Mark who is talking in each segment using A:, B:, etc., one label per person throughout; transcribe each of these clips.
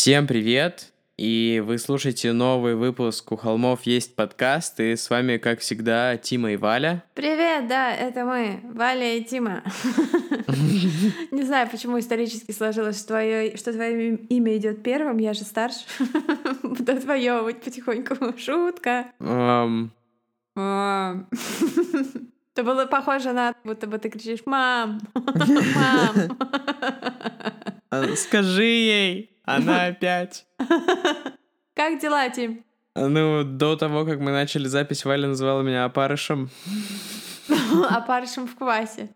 A: Всем привет! И вы слушаете новый выпуск «У холмов есть подкаст», и с вами, как всегда, Тима и Валя.
B: Привет, да, это мы, Валя и Тима. Не знаю, почему исторически сложилось, что твое, что твое имя идет первым, я же старше. Буду отвоевывать потихоньку. Шутка. Это было похоже на, будто бы ты кричишь «Мам! Мам!»
A: а, Скажи ей, она опять.
B: Как дела, Тим?
A: Ну, до того, как мы начали запись, Валя называла меня опарышем.
B: Опарышем в квасе.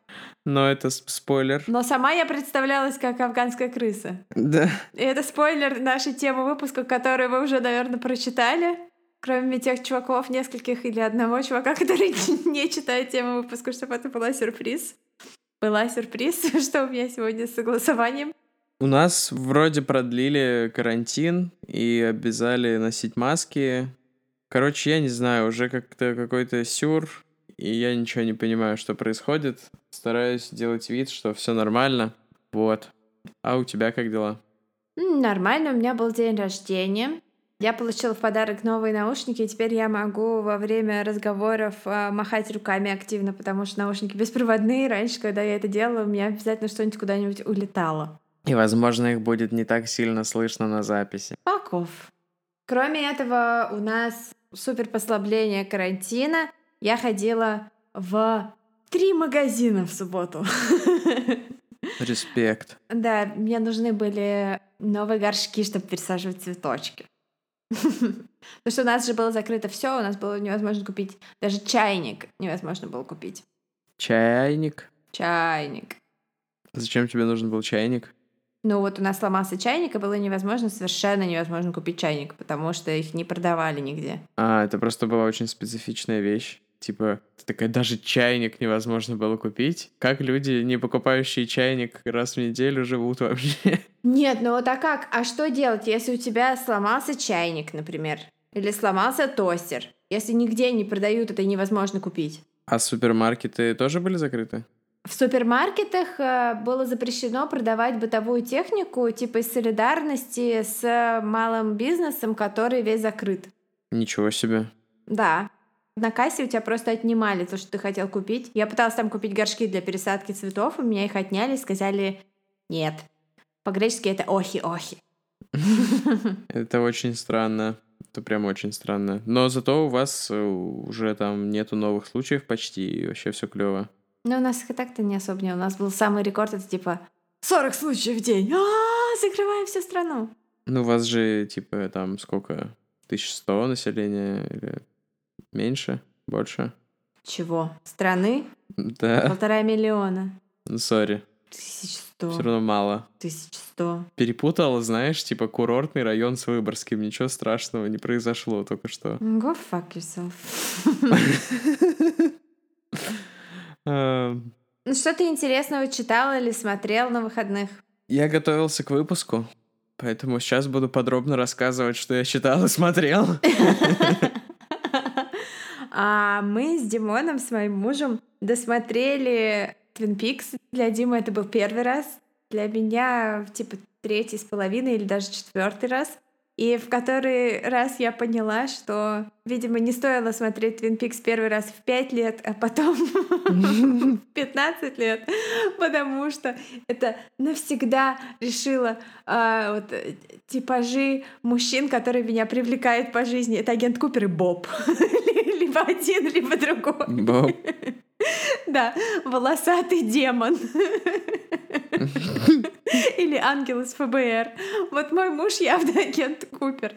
A: Но это спойлер.
B: Но сама я представлялась как афганская крыса.
A: Да.
B: И это спойлер нашей темы выпуска, которую вы уже, наверное, прочитали. Кроме тех чуваков, нескольких или одного чувака, который не читает тему выпуска, чтобы это была сюрприз. Была сюрприз, что у меня сегодня с согласованием.
A: У нас вроде продлили карантин и обязали носить маски. Короче, я не знаю, уже как-то какой-то сюр, и я ничего не понимаю, что происходит. Стараюсь делать вид, что все нормально. Вот. А у тебя как дела?
B: Нормально, у меня был день рождения. Я получила в подарок новые наушники, и теперь я могу во время разговоров э, махать руками активно, потому что наушники беспроводные. Раньше, когда я это делала, у меня обязательно что-нибудь куда-нибудь улетало.
A: И, возможно, их будет не так сильно слышно на записи.
B: Паков. Кроме этого, у нас супер послабление карантина. Я ходила в три магазина в субботу.
A: Респект.
B: Да, мне нужны были новые горшки, чтобы пересаживать цветочки. Потому что у нас же было закрыто все, у нас было невозможно купить. Даже чайник невозможно было купить.
A: Чайник?
B: Чайник.
A: Зачем тебе нужен был чайник?
B: Ну вот у нас сломался чайник, и было невозможно, совершенно невозможно купить чайник, потому что их не продавали нигде.
A: А, это просто была очень специфичная вещь. Типа, такая, даже чайник невозможно было купить. Как люди, не покупающие чайник раз в неделю, живут вообще?
B: Нет, ну вот а как? А что делать, если у тебя сломался чайник, например? Или сломался тостер? Если нигде не продают, это невозможно купить.
A: А супермаркеты тоже были закрыты?
B: В супермаркетах э, было запрещено продавать бытовую технику типа из солидарности с малым бизнесом, который весь закрыт.
A: Ничего себе.
B: Да. На кассе у тебя просто отнимали то, что ты хотел купить. Я пыталась там купить горшки для пересадки цветов, у меня их отняли, сказали нет. По-гречески это охи-охи.
A: Это очень странно. Это прям очень странно. Но зато у вас э, уже там нету новых случаев почти, и вообще все клево.
B: Ну, у нас их и так-то не особо не. У нас был самый рекорд, это типа 40 случаев в день. А, закрываем всю страну.
A: Ну, у вас же, типа, там сколько? 1100 населения или меньше? Больше?
B: Чего? Страны?
A: Да.
B: Полтора миллиона.
A: Ну, сори.
B: 1100.
A: Все равно мало.
B: 1100.
A: Перепутал, знаешь, типа курортный район с Выборгским. Ничего страшного не произошло только что.
B: Go fuck yourself.
A: Эм,
B: Ну, что ты интересного читал или смотрел на выходных?
A: Я готовился к выпуску, поэтому сейчас буду подробно рассказывать, что я читал и смотрел.
B: А мы с Димоном, с моим мужем, досмотрели Twin Peaks. Для Димы это был первый раз. Для меня, типа, третий с половиной или даже четвертый раз. И в который раз я поняла, что, видимо, не стоило смотреть Twin Peaks первый раз в 5 лет, а потом в 15 лет, потому что это навсегда решило а, вот, э, типажи мужчин, которые меня привлекают по жизни. Это агент Купер и Боб. Либо один, либо другой.
A: Боб.
B: Да, волосатый демон. Или ангел из ФБР. Вот мой муж явно агент Купер.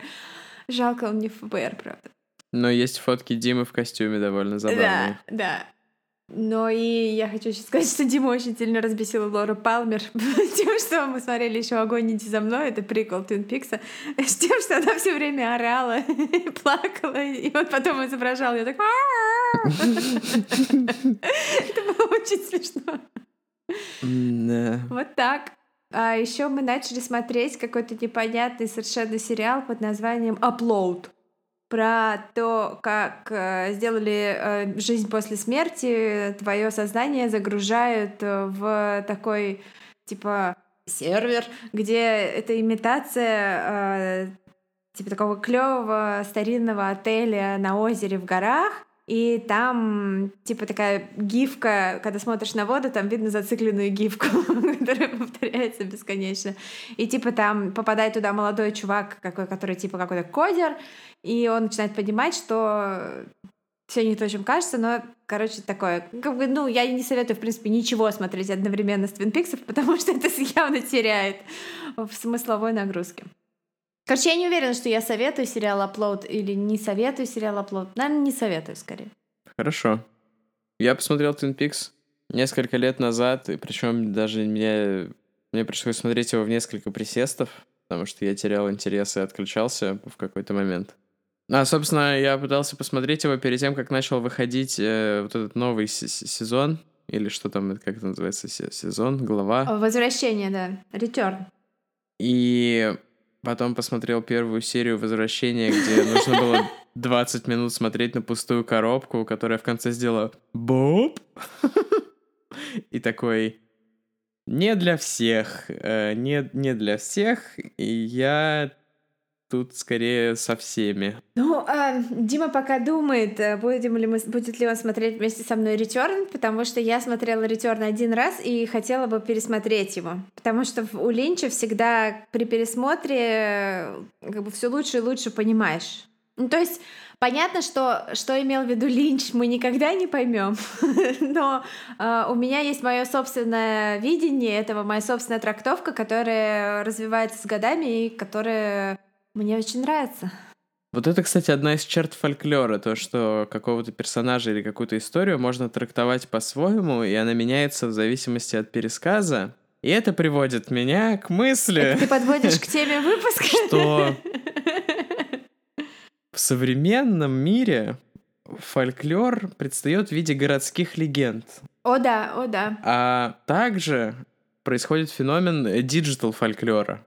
B: Жалко, он не в ФБР, правда.
A: Но есть фотки Димы в костюме довольно забавные.
B: Да, да. Но и я хочу еще сказать, что Дима очень сильно разбесила Лору Палмер тем, что мы смотрели еще «Огонь, иди за мной», это прикол Твин Пикса, с тем, что она все время орала и плакала, и вот потом изображал ее так... Это было очень смешно.
A: Да.
B: Вот так. А еще мы начали смотреть какой-то непонятный совершенно сериал под названием Upload про то, как э, сделали э, жизнь после смерти, твое сознание загружают э, в такой типа сервер, где это имитация э, типа такого клевого старинного отеля на озере в горах, и там, типа, такая гифка, когда смотришь на воду, там видно зацикленную гифку, которая повторяется бесконечно. И, типа, там попадает туда молодой чувак, какой, который, типа, какой-то кодер, и он начинает понимать, что все не то, чем кажется, но, короче, такое. Как бы, ну, я не советую, в принципе, ничего смотреть одновременно с Твин Пиксов, потому что это явно теряет в смысловой нагрузке. Короче, я не уверена, что я советую сериал Upload или не советую сериал Upload. Наверное, не советую, скорее.
A: Хорошо. Я посмотрел Twin Peaks несколько лет назад, и причем даже мне, мне пришлось смотреть его в несколько присестов, потому что я терял интерес и отключался в какой-то момент. А, собственно, я пытался посмотреть его перед тем, как начал выходить э, вот этот новый сезон, или что там, как это называется, сезон, глава.
B: Возвращение, да, Return.
A: И Потом посмотрел первую серию «Возвращения», где нужно было 20 минут смотреть на пустую коробку, которая в конце сделала «Боб!» И такой «Не для всех, э, не, не для всех, и я тут скорее со всеми.
B: Ну, а, Дима пока думает, э, будем ли мы, будет ли он смотреть вместе со мной Return, потому что я смотрела Return один раз и хотела бы пересмотреть его. Потому что у Линча всегда при пересмотре э, как бы все лучше и лучше понимаешь. Ну, то есть Понятно, что, что имел в виду Линч, мы никогда не поймем, но э, у меня есть мое собственное видение этого, моя собственная трактовка, которая развивается с годами и которая мне очень нравится.
A: Вот это, кстати, одна из черт фольклора, то, что какого-то персонажа или какую-то историю можно трактовать по-своему, и она меняется в зависимости от пересказа. И это приводит меня к мысли...
B: Это ты подводишь к теме выпуска?
A: Что в современном мире фольклор предстает в виде городских легенд.
B: О да, о да.
A: А также происходит феномен digital фольклора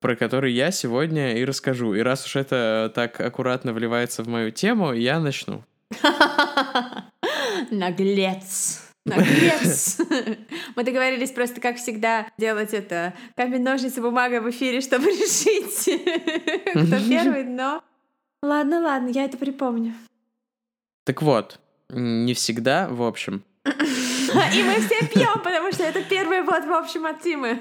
A: про который я сегодня и расскажу. И раз уж это так аккуратно вливается в мою тему, я начну.
B: Наглец. Наглец. Мы договорились просто, как всегда, делать это камень, ножницы, бумага в эфире, чтобы решить, кто первый, но... Ладно, ладно, я это припомню.
A: Так вот, не всегда, в общем.
B: И мы все пьем, потому что это первый вот, в общем, от Тимы.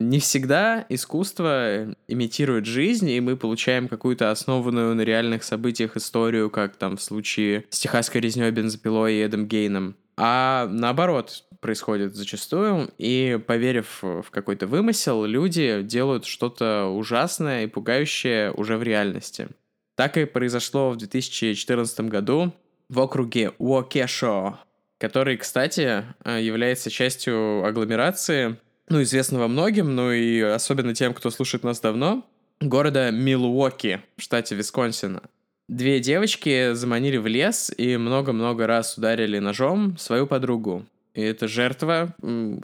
A: Не всегда искусство имитирует жизнь, и мы получаем какую-то основанную на реальных событиях историю, как там в случае с техасской резней бензопилой и Эдом Гейном. А наоборот происходит зачастую, и поверив в какой-то вымысел, люди делают что-то ужасное и пугающее уже в реальности. Так и произошло в 2014 году в округе Уокешо, который, кстати, является частью агломерации ну, известного многим, ну и особенно тем, кто слушает нас давно, города Милуоки в штате Висконсина. Две девочки заманили в лес и много-много раз ударили ножом свою подругу. И эта жертва,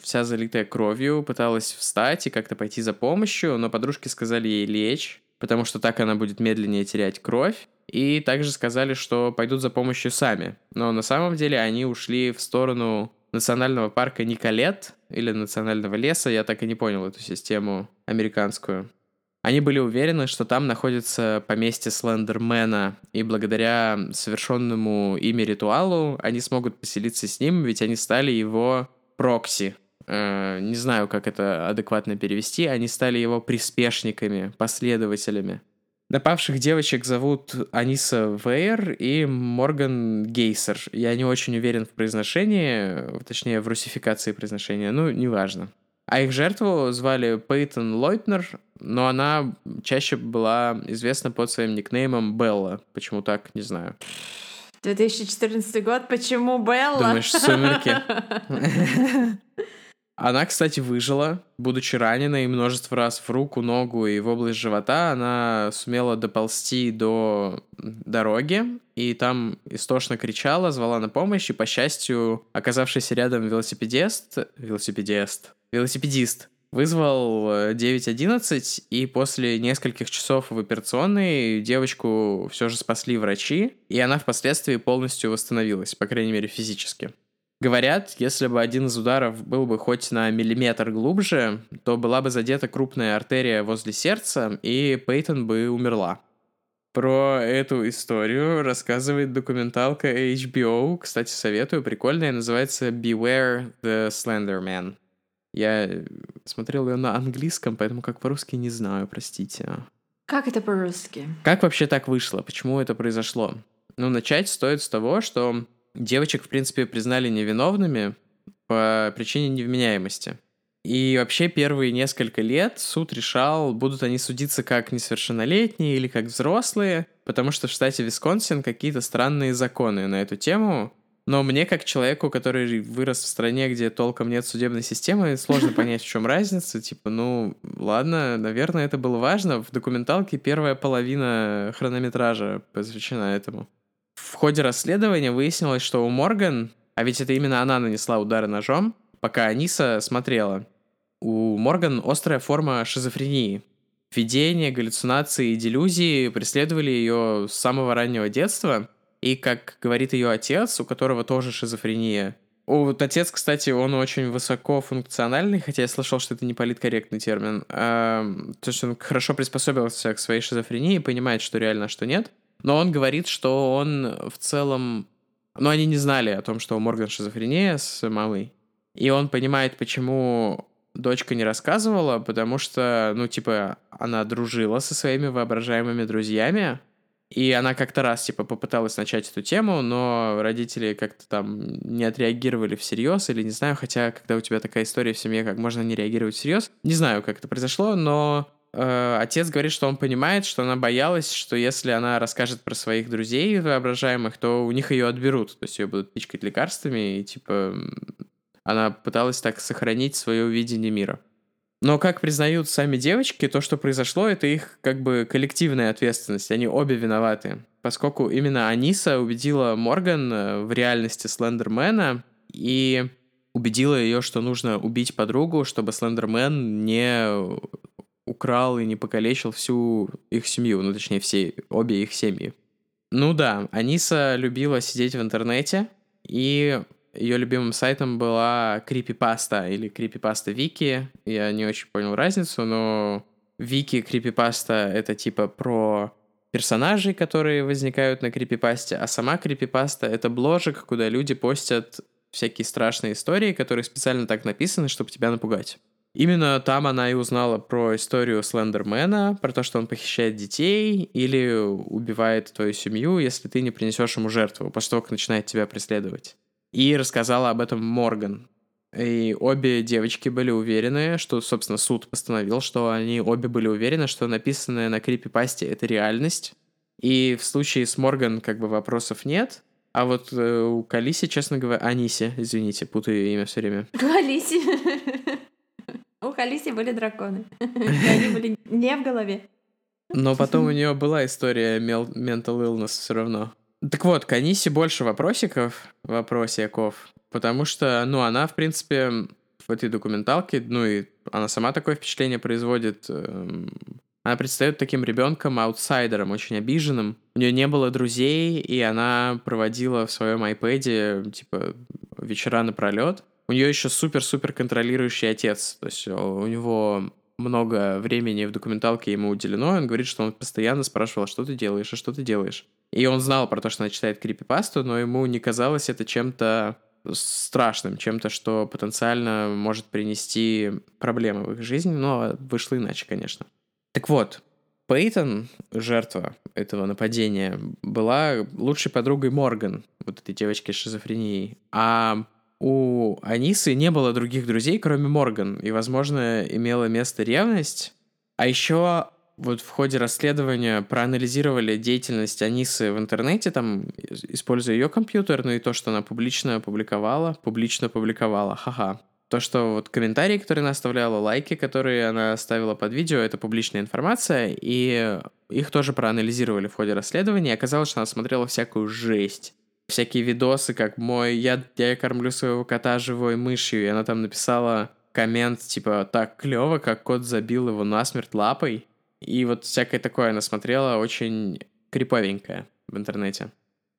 A: вся залитая кровью, пыталась встать и как-то пойти за помощью, но подружки сказали ей лечь, потому что так она будет медленнее терять кровь. И также сказали, что пойдут за помощью сами. Но на самом деле они ушли в сторону национального парка Николет или национального леса, я так и не понял эту систему американскую. Они были уверены, что там находится поместье Слендермена, и благодаря совершенному ими ритуалу они смогут поселиться с ним, ведь они стали его прокси. Э, не знаю, как это адекватно перевести. Они стали его приспешниками, последователями. Напавших девочек зовут Аниса Вейер и Морган Гейсер. Я не очень уверен в произношении, точнее, в русификации произношения, ну, неважно. А их жертву звали Пейтон Лойтнер, но она чаще была известна под своим никнеймом Белла. Почему так, не знаю.
B: 2014 год, почему Белла?
A: Думаешь, сумерки? Она, кстати, выжила, будучи раненой множество раз в руку, ногу и в область живота. Она сумела доползти до дороги, и там истошно кричала, звала на помощь, и, по счастью, оказавшийся рядом велосипедист, велосипедист, велосипедист вызвал 911, э, и после нескольких часов в операционной девочку все же спасли врачи, и она впоследствии полностью восстановилась, по крайней мере, физически. Говорят, если бы один из ударов был бы хоть на миллиметр глубже, то была бы задета крупная артерия возле сердца, и Пейтон бы умерла. Про эту историю рассказывает документалка HBO. Кстати, советую, прикольная, называется Beware the Slender Man. Я смотрел ее на английском, поэтому как по-русски не знаю, простите.
B: Как это по-русски?
A: Как вообще так вышло? Почему это произошло? Ну, начать стоит с того, что девочек, в принципе, признали невиновными по причине невменяемости. И вообще первые несколько лет суд решал, будут они судиться как несовершеннолетние или как взрослые, потому что в штате Висконсин какие-то странные законы на эту тему. Но мне, как человеку, который вырос в стране, где толком нет судебной системы, сложно понять, в чем разница. Типа, ну, ладно, наверное, это было важно. В документалке первая половина хронометража посвящена этому. В ходе расследования выяснилось, что у Морган, а ведь это именно она нанесла удары ножом, пока Аниса смотрела, у Морган острая форма шизофрении. Видения, галлюцинации и делюзии преследовали ее с самого раннего детства, и, как говорит ее отец, у которого тоже шизофрения, вот отец, кстати, он очень высокофункциональный, хотя я слышал, что это не политкорректный термин. А, то есть он хорошо приспособился к своей шизофрении, понимает, что реально, а что нет. Но он говорит, что он в целом... Ну, они не знали о том, что у Морган шизофрения с мамой. И он понимает, почему дочка не рассказывала, потому что, ну, типа, она дружила со своими воображаемыми друзьями, и она как-то раз, типа, попыталась начать эту тему, но родители как-то там не отреагировали всерьез, или не знаю, хотя, когда у тебя такая история в семье, как можно не реагировать всерьез, не знаю, как это произошло, но э, отец говорит, что он понимает, что она боялась, что если она расскажет про своих друзей воображаемых, то у них ее отберут, то есть ее будут пичкать лекарствами, и, типа, она пыталась так сохранить свое видение мира. Но, как признают сами девочки, то, что произошло, это их как бы коллективная ответственность. Они обе виноваты. Поскольку именно Аниса убедила Морган э, в реальности Слендермена и убедила ее, что нужно убить подругу, чтобы Слендермен не украл и не покалечил всю их семью, ну, точнее, все, обе их семьи. Ну да, Аниса любила сидеть в интернете, и ее любимым сайтом была крипипаста или крипипаста Вики. Я не очень понял разницу, но Вики крипипаста — это типа про персонажей, которые возникают на крипипасте, а сама крипипаста — это бложек, куда люди постят всякие страшные истории, которые специально так написаны, чтобы тебя напугать. Именно там она и узнала про историю Слендермена, про то, что он похищает детей или убивает твою семью, если ты не принесешь ему жертву, после того, как начинает тебя преследовать и рассказала об этом Морган. И обе девочки были уверены, что, собственно, суд постановил, что они обе были уверены, что написанное на крипипасте — это реальность. И в случае с Морган как бы вопросов нет, а вот э, у Калиси, честно говоря, Аниси, извините, путаю ее имя все время.
B: Калиси. У Калиси были драконы. Они были не в голове.
A: Но потом у нее была история mental illness все равно. Так вот, к Анисе больше вопросиков, вопросиков, потому что, ну, она, в принципе, в этой документалке, ну, и она сама такое впечатление производит, эм, она предстает таким ребенком, аутсайдером, очень обиженным. У нее не было друзей, и она проводила в своем iPad, типа, вечера напролет. У нее еще супер-супер контролирующий отец. То есть у него много времени в документалке ему уделено, он говорит, что он постоянно спрашивал, «А что ты делаешь, а что ты делаешь. И он знал про то, что она читает крипипасту, но ему не казалось это чем-то страшным, чем-то, что потенциально может принести проблемы в их жизни, но вышло иначе, конечно. Так вот, Пейтон, жертва этого нападения, была лучшей подругой Морган, вот этой девочки с шизофренией. А у Анисы не было других друзей, кроме Морган, и, возможно, имела место ревность. А еще вот в ходе расследования проанализировали деятельность Анисы в интернете, там, используя ее компьютер, ну и то, что она публично опубликовала, публично публиковала, ха-ха. То, что вот комментарии, которые она оставляла, лайки, которые она оставила под видео, это публичная информация, и их тоже проанализировали в ходе расследования, и оказалось, что она смотрела всякую жесть. Всякие видосы, как мой, я, я кормлю своего кота живой мышью, и она там написала коммент, типа, так клево, как кот забил его насмерть лапой. И вот всякое такое она смотрела, очень криповенькое в интернете.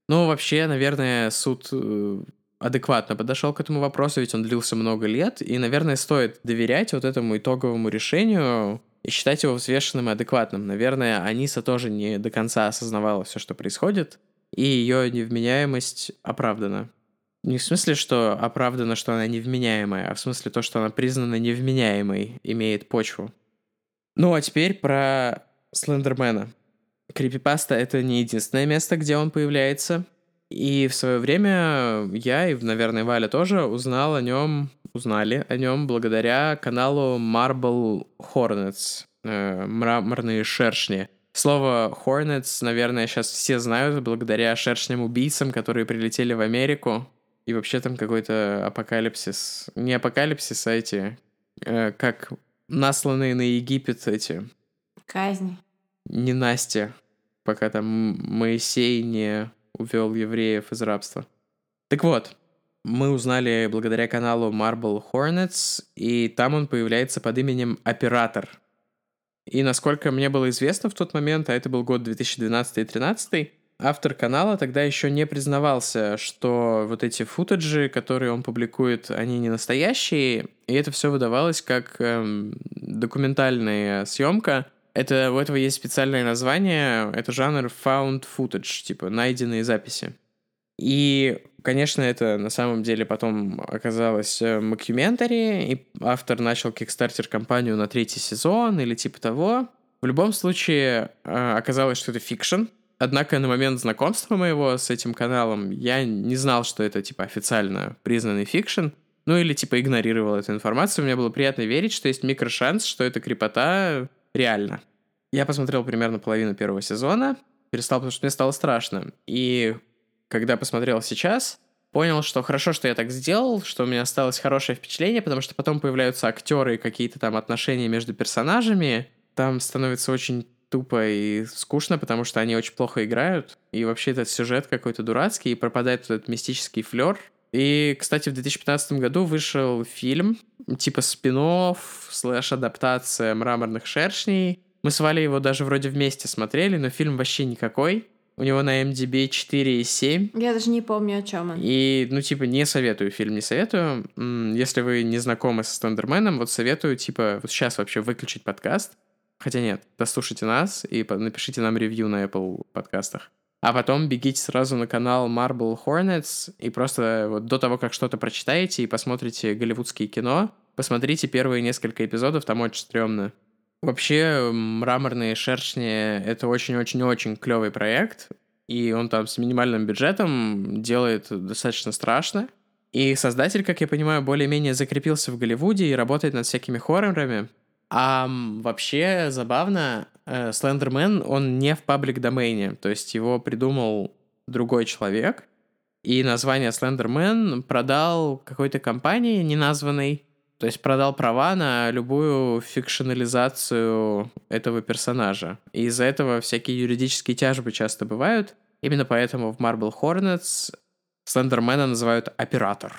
A: Ну, вообще, наверное, суд э, адекватно подошел к этому вопросу, ведь он длился много лет, и, наверное, стоит доверять вот этому итоговому решению и считать его взвешенным и адекватным. Наверное, Аниса тоже не до конца осознавала все, что происходит, и ее невменяемость оправдана. Не в смысле, что оправдано, что она невменяемая, а в смысле то, что она признана невменяемой, имеет почву. Ну, а теперь про Слендермена. Крипипаста — это не единственное место, где он появляется. И в свое время я и, наверное, Валя тоже узнал о нем, узнали о нем благодаря каналу Marble Hornets, э, мраморные шершни. Слово Hornets, наверное, сейчас все знают благодаря шершням-убийцам, которые прилетели в Америку. И вообще там какой-то апокалипсис. Не апокалипсис, а эти... Э, как насланные на Египет эти...
B: Казни.
A: Не Настя, пока там Моисей не увел евреев из рабства. Так вот, мы узнали благодаря каналу Marble Hornets, и там он появляется под именем Оператор. И насколько мне было известно в тот момент, а это был год 2012 и 2013, автор канала тогда еще не признавался, что вот эти футажи, которые он публикует, они не настоящие, и это все выдавалось как эм, документальная съемка, это, у этого есть специальное название, это жанр found footage, типа найденные записи. И, конечно, это на самом деле потом оказалось мокьюментари, и автор начал Kickstarter -кампанию на третий сезон или типа того. В любом случае, э, оказалось, что это fiction, Однако на момент знакомства моего с этим каналом я не знал, что это, типа, официально признанный fiction. Ну или, типа, игнорировал эту информацию. Мне было приятно верить, что есть микрошанс, что эта крипота реально. Я посмотрел примерно половину первого сезона, перестал, потому что мне стало страшно. И когда посмотрел сейчас, понял, что хорошо, что я так сделал, что у меня осталось хорошее впечатление, потому что потом появляются актеры и какие-то там отношения между персонажами. Там становится очень тупо и скучно, потому что они очень плохо играют. И вообще этот сюжет какой-то дурацкий, и пропадает этот мистический флер. И, кстати, в 2015 году вышел фильм, типа спин слэш-адаптация «Мраморных шершней». Мы с Валей его даже вроде вместе смотрели, но фильм вообще никакой. У него на MDB 4,7.
B: Я даже не помню, о чем он.
A: И, ну, типа, не советую фильм, не советую. Если вы не знакомы с Стендерменом, вот советую, типа, вот сейчас вообще выключить подкаст. Хотя нет, дослушайте нас и напишите нам ревью на Apple подкастах. А потом бегите сразу на канал Marble Hornets и просто вот до того, как что-то прочитаете и посмотрите голливудские кино, посмотрите первые несколько эпизодов, там очень стрёмно. Вообще, «Мраморные шершни» — это очень-очень-очень клевый проект, и он там с минимальным бюджетом делает достаточно страшно. И создатель, как я понимаю, более-менее закрепился в Голливуде и работает над всякими хоррорами. А вообще забавно, Слендермен, он не в паблик-домене, то есть его придумал другой человек, и название Слендермен продал какой-то компании неназванной, то есть продал права на любую фикшенализацию этого персонажа. И из-за этого всякие юридические тяжбы часто бывают. Именно поэтому в Marble Hornets Слендермена называют оператор.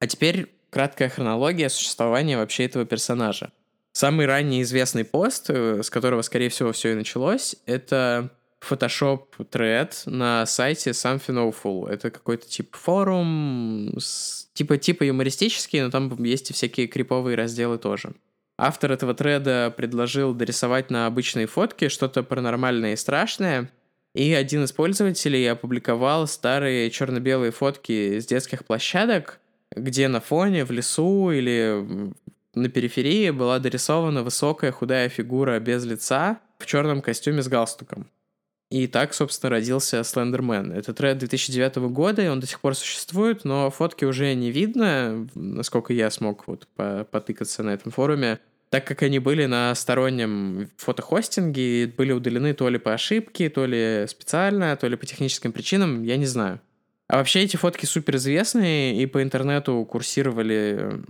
A: А теперь краткая хронология существования вообще этого персонажа. Самый ранний известный пост, э, с которого, скорее всего, все и началось, это Photoshop тред на сайте Something Awful. Это какой-то тип форум, с, типа, типа юмористический, но там есть и всякие криповые разделы тоже. Автор этого треда предложил дорисовать на обычные фотки что-то паранормальное и страшное, и один из пользователей опубликовал старые черно-белые фотки с детских площадок, где на фоне в лесу или на периферии была дорисована высокая худая фигура без лица в черном костюме с галстуком. И так, собственно, родился Слендермен. Это тред 2009 года, и он до сих пор существует, но фотки уже не видно, насколько я смог вот потыкаться на этом форуме, так как они были на стороннем фотохостинге, были удалены то ли по ошибке, то ли специально, то ли по техническим причинам, я не знаю. А вообще эти фотки супер известные и по интернету курсировали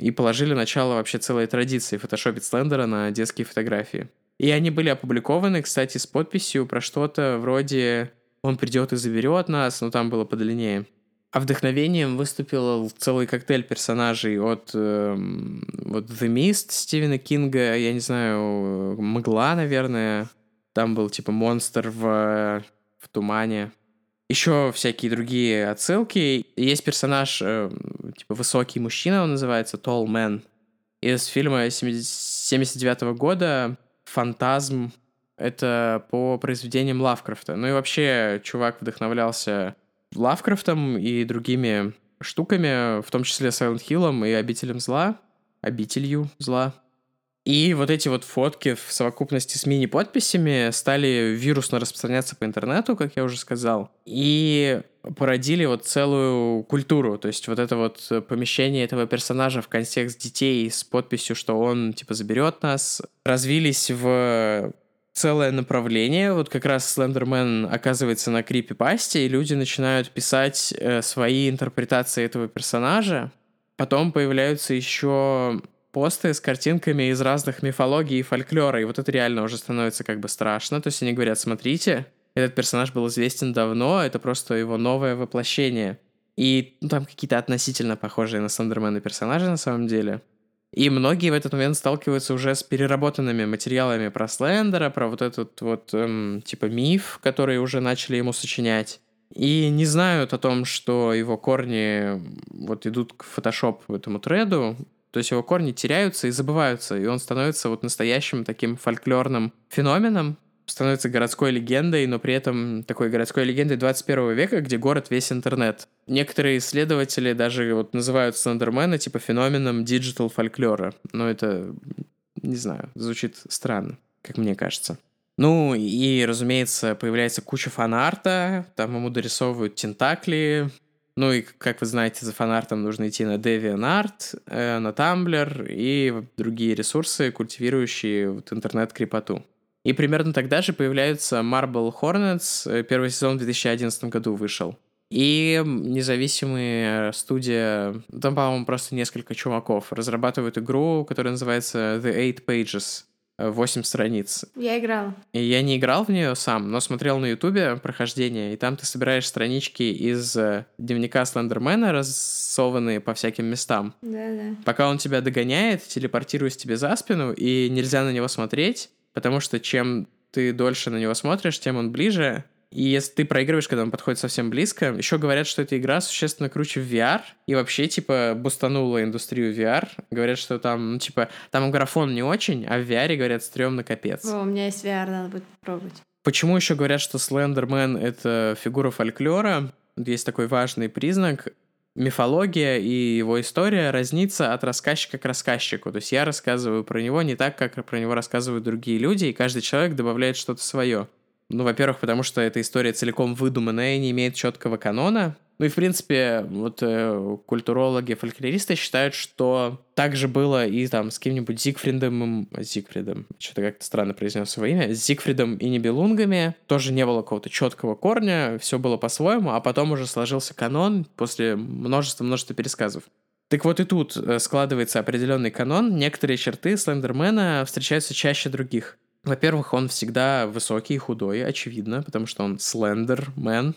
A: и положили начало вообще целой традиции фотошопить Слендера на детские фотографии. И они были опубликованы, кстати, с подписью про что-то вроде «Он придет и заберет нас», но там было подлиннее. А вдохновением выступил целый коктейль персонажей от э, вот The Mist Стивена Кинга, я не знаю, Мгла, наверное. Там был типа монстр в, в тумане. Еще всякие другие отсылки. Есть персонаж, э, типа высокий мужчина, он называется Tall Man. Из фильма 79 -го года «Фантазм». Это по произведениям Лавкрафта. Ну и вообще, чувак вдохновлялся Лавкрафтом и другими штуками, в том числе Silent Hill и Обителем зла. Обителью зла. И вот эти вот фотки в совокупности с мини-подписями стали вирусно распространяться по интернету, как я уже сказал, и породили вот целую культуру. То есть вот это вот помещение этого персонажа в контекст детей с подписью, что он типа заберет нас, развились в целое направление. Вот как раз Слендермен оказывается на крипи-пасте, и люди начинают писать э, свои интерпретации этого персонажа. Потом появляются еще посты с картинками из разных мифологий и фольклора, и вот это реально уже становится как бы страшно. То есть они говорят, смотрите, этот персонаж был известен давно, это просто его новое воплощение. И ну, там какие-то относительно похожие на Сандермена персонажи на самом деле. И многие в этот момент сталкиваются уже с переработанными материалами про Слендера, про вот этот вот эм, типа миф, который уже начали ему сочинять. И не знают о том, что его корни вот идут к фотошоп этому треду, то есть его корни теряются и забываются, и он становится вот настоящим таким фольклорным феноменом, становится городской легендой, но при этом такой городской легендой 21 века, где город весь интернет. Некоторые исследователи даже вот называют Слендермена типа феноменом digital фольклора. Но это, не знаю, звучит странно, как мне кажется. Ну и, разумеется, появляется куча фанарта, там ему дорисовывают тентакли, ну и, как вы знаете, за фанартом нужно идти на DeviantArt, э, на Tumblr и другие ресурсы, культивирующие вот интернет-крипоту. И примерно тогда же появляется Marble Hornets, э, первый сезон в 2011 году вышел. И независимая студия, там, по-моему, просто несколько чуваков, разрабатывают игру, которая называется The Eight Pages. 8 страниц.
B: Я играл.
A: И я не играл в нее сам, но смотрел на Ютубе прохождение, и там ты собираешь странички из э, дневника Слендермена, рассованные по всяким местам.
B: Да-да.
A: Пока он тебя догоняет, телепортируясь тебе за спину, и нельзя на него смотреть, потому что чем ты дольше на него смотришь, тем он ближе, и если ты проигрываешь, когда он подходит совсем близко, еще говорят, что эта игра существенно круче в VR, и вообще, типа, бустанула индустрию VR. Говорят, что там, ну, типа, там графон не очень, а в VR, говорят, стрёмно капец.
B: О, у меня есть VR, надо будет попробовать.
A: Почему еще говорят, что Слендермен — это фигура фольклора? Есть такой важный признак. Мифология и его история разнится от рассказчика к рассказчику. То есть я рассказываю про него не так, как про него рассказывают другие люди, и каждый человек добавляет что-то свое. Ну, во-первых, потому что эта история целиком выдуманная не имеет четкого канона. Ну и, в принципе, вот э, культурологи, фольклористы считают, что так же было и там с кем-нибудь Зигфридом, Зигфридом, что-то как-то странно произнес его имя, с Зигфридом и Нибелунгами тоже не было какого-то четкого корня, все было по-своему, а потом уже сложился канон после множества-множества пересказов. Так вот и тут э, складывается определенный канон, некоторые черты Слендермена встречаются чаще других. Во-первых, он всегда высокий и худой, очевидно, потому что он слендермен.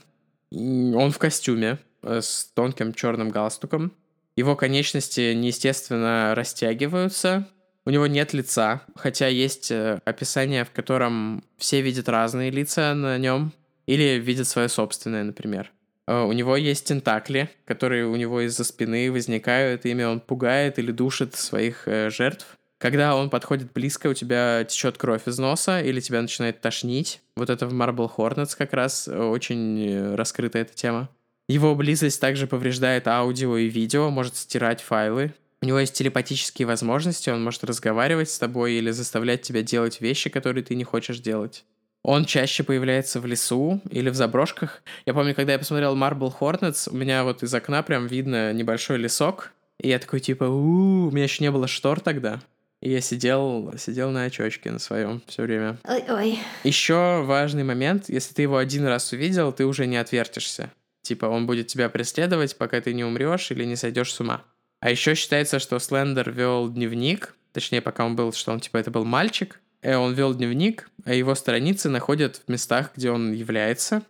A: Он в костюме э, с тонким черным галстуком. Его конечности неестественно растягиваются. У него нет лица, хотя есть э, описание, в котором все видят разные лица на нем или видят свое собственное, например. Э, у него есть тентакли, которые у него из-за спины возникают, ими он пугает или душит своих жертв. Когда он подходит близко, у тебя течет кровь из носа или тебя начинает тошнить. Вот это в Marble Hornets как раз очень э, раскрыта эта тема. Его близость также повреждает аудио и видео, может стирать файлы. У него есть телепатические возможности, он может разговаривать с тобой или заставлять тебя делать вещи, которые ты не хочешь делать. Он чаще появляется в лесу или в заброшках. Я помню, когда я посмотрел Marble Hornets, у меня вот из окна прям видно небольшой лесок, и я такой типа, у, -у, -у у меня еще не было штор тогда. И я сидел, сидел на очочке на своем все время.
B: Ой-ой.
A: Еще важный момент, если ты его один раз увидел, ты уже не отвертишься. Типа он будет тебя преследовать, пока ты не умрешь или не сойдешь с ума. А еще считается, что Слендер вел дневник, точнее, пока он был, что он типа это был мальчик, и он вел дневник, а его страницы находят в местах, где он является.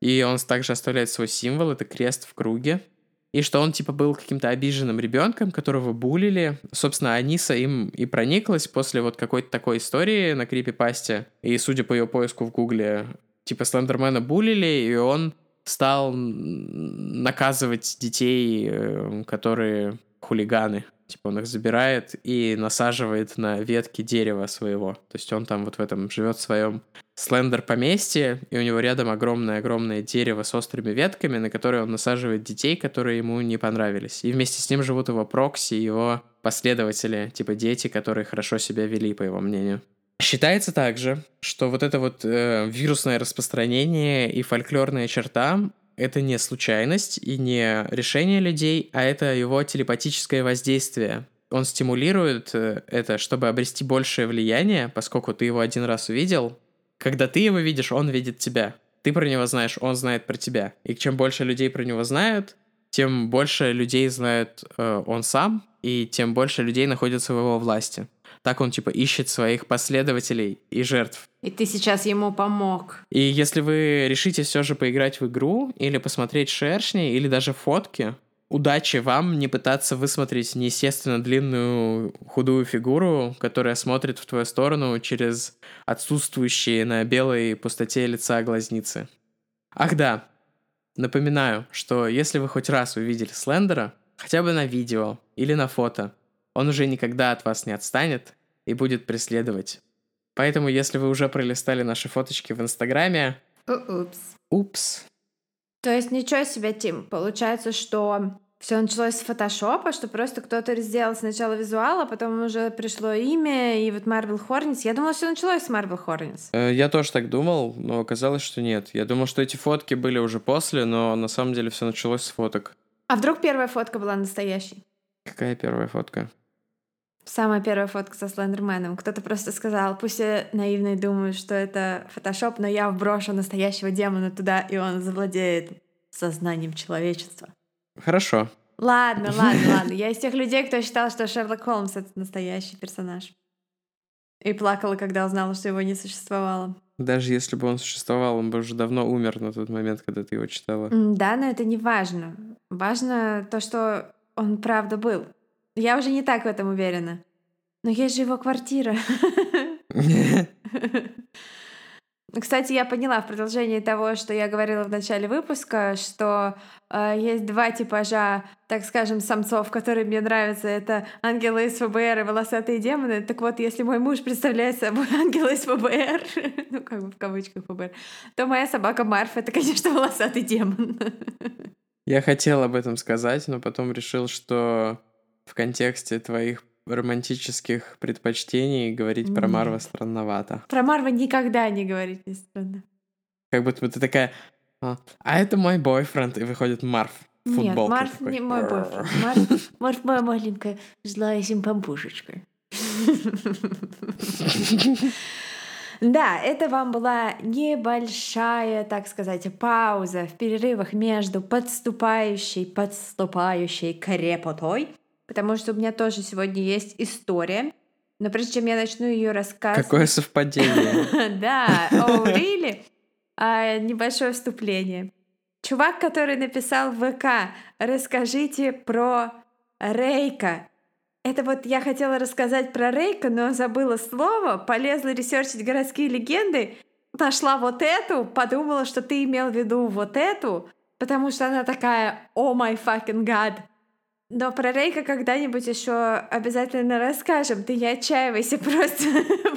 A: И он также оставляет свой символ, это крест в круге и что он, типа, был каким-то обиженным ребенком, которого булили. Собственно, Аниса им и прониклась после вот какой-то такой истории на крипипасте. И, судя по ее поиску в Гугле, типа, Слендермена булили, и он стал наказывать детей, э, которые хулиганы. Типа он их забирает и насаживает на ветки дерева своего. То есть он там вот в этом живет в своем слендер поместье, и у него рядом огромное-огромное дерево с острыми ветками, на которое он насаживает детей, которые ему не понравились. И вместе с ним живут его прокси, его последователи, типа дети, которые хорошо себя вели, по его мнению. Считается также, что вот это вот э, вирусное распространение и фольклорная черта это не случайность и не решение людей, а это его телепатическое воздействие. Он стимулирует э, это, чтобы обрести большее влияние, поскольку ты его один раз увидел. Когда ты его видишь, он видит тебя. Ты про него знаешь, он знает про тебя. И чем больше людей про него знают, тем больше людей знает э, он сам, и тем больше людей находится в его власти. Так он, типа, ищет своих последователей и жертв.
B: И ты сейчас ему помог.
A: И если вы решите все же поиграть в игру, или посмотреть шершни, или даже фотки, удачи вам не пытаться высмотреть неестественно длинную худую фигуру, которая смотрит в твою сторону через отсутствующие на белой пустоте лица глазницы. Ах да, напоминаю, что если вы хоть раз увидели Слендера, хотя бы на видео или на фото, он уже никогда от вас не отстанет и будет преследовать. Поэтому, если вы уже пролистали наши фоточки в Инстаграме...
B: Упс.
A: Упс.
B: То есть ничего себе, Тим. Получается, что все началось с фотошопа, что просто кто-то сделал сначала визуал, а потом уже пришло имя, и вот Marvel Hornets. Я думала, все началось с Marvel Hornets.
A: Э, я тоже так думал, но оказалось, что нет. Я думал, что эти фотки были уже после, но на самом деле все началось с фоток.
B: А вдруг первая фотка была настоящей?
A: Какая первая фотка?
B: Самая первая фотка со Слендерменом. Кто-то просто сказал, пусть я наивный думаю, что это фотошоп, но я вброшу настоящего демона туда, и он завладеет сознанием человечества.
A: Хорошо.
B: Ладно, ладно, ладно. Я из тех людей, кто считал, что Шерлок Холмс — это настоящий персонаж. И плакала, когда узнала, что его не существовало.
A: Даже если бы он существовал, он бы уже давно умер на тот момент, когда ты его читала.
B: Да, но это не важно. Важно то, что он правда был. Я уже не так в этом уверена. Но есть же его квартира. Кстати, я поняла в продолжении того, что я говорила в начале выпуска, что э, есть два типажа, так скажем, самцов, которые мне нравятся. Это ангелы из ФБР и волосатые демоны. Так вот, если мой муж представляет собой ангела из ФБР, ну как бы в кавычках ФБР, то моя собака Марф — это, конечно, волосатый демон.
A: Я хотел об этом сказать, но потом решил, что в контексте твоих романтических предпочтений говорить Нет. про Марва странновато.
B: Про Марва никогда не говорить не странно.
A: Как будто бы ты такая, а, а это мой бойфренд, и выходит Марв.
B: Нет, Марв такой. не мой бойфренд. Марв, Марв моя маленькая злая симпампушечка. Да, это вам была небольшая, так сказать, пауза в перерывах между подступающей, подступающей крепотой потому что у меня тоже сегодня есть история. Но прежде чем я начну ее рассказывать...
A: Какое совпадение.
B: Да, oh, really? А, небольшое вступление. Чувак, который написал в ВК, расскажите про Рейка. Это вот я хотела рассказать про Рейка, но забыла слово, полезла ресерчить городские легенды, нашла вот эту, подумала, что ты имел в виду вот эту, потому что она такая «О май fucking god!» Но про Рейка когда-нибудь еще обязательно расскажем. Ты не отчаивайся, просто,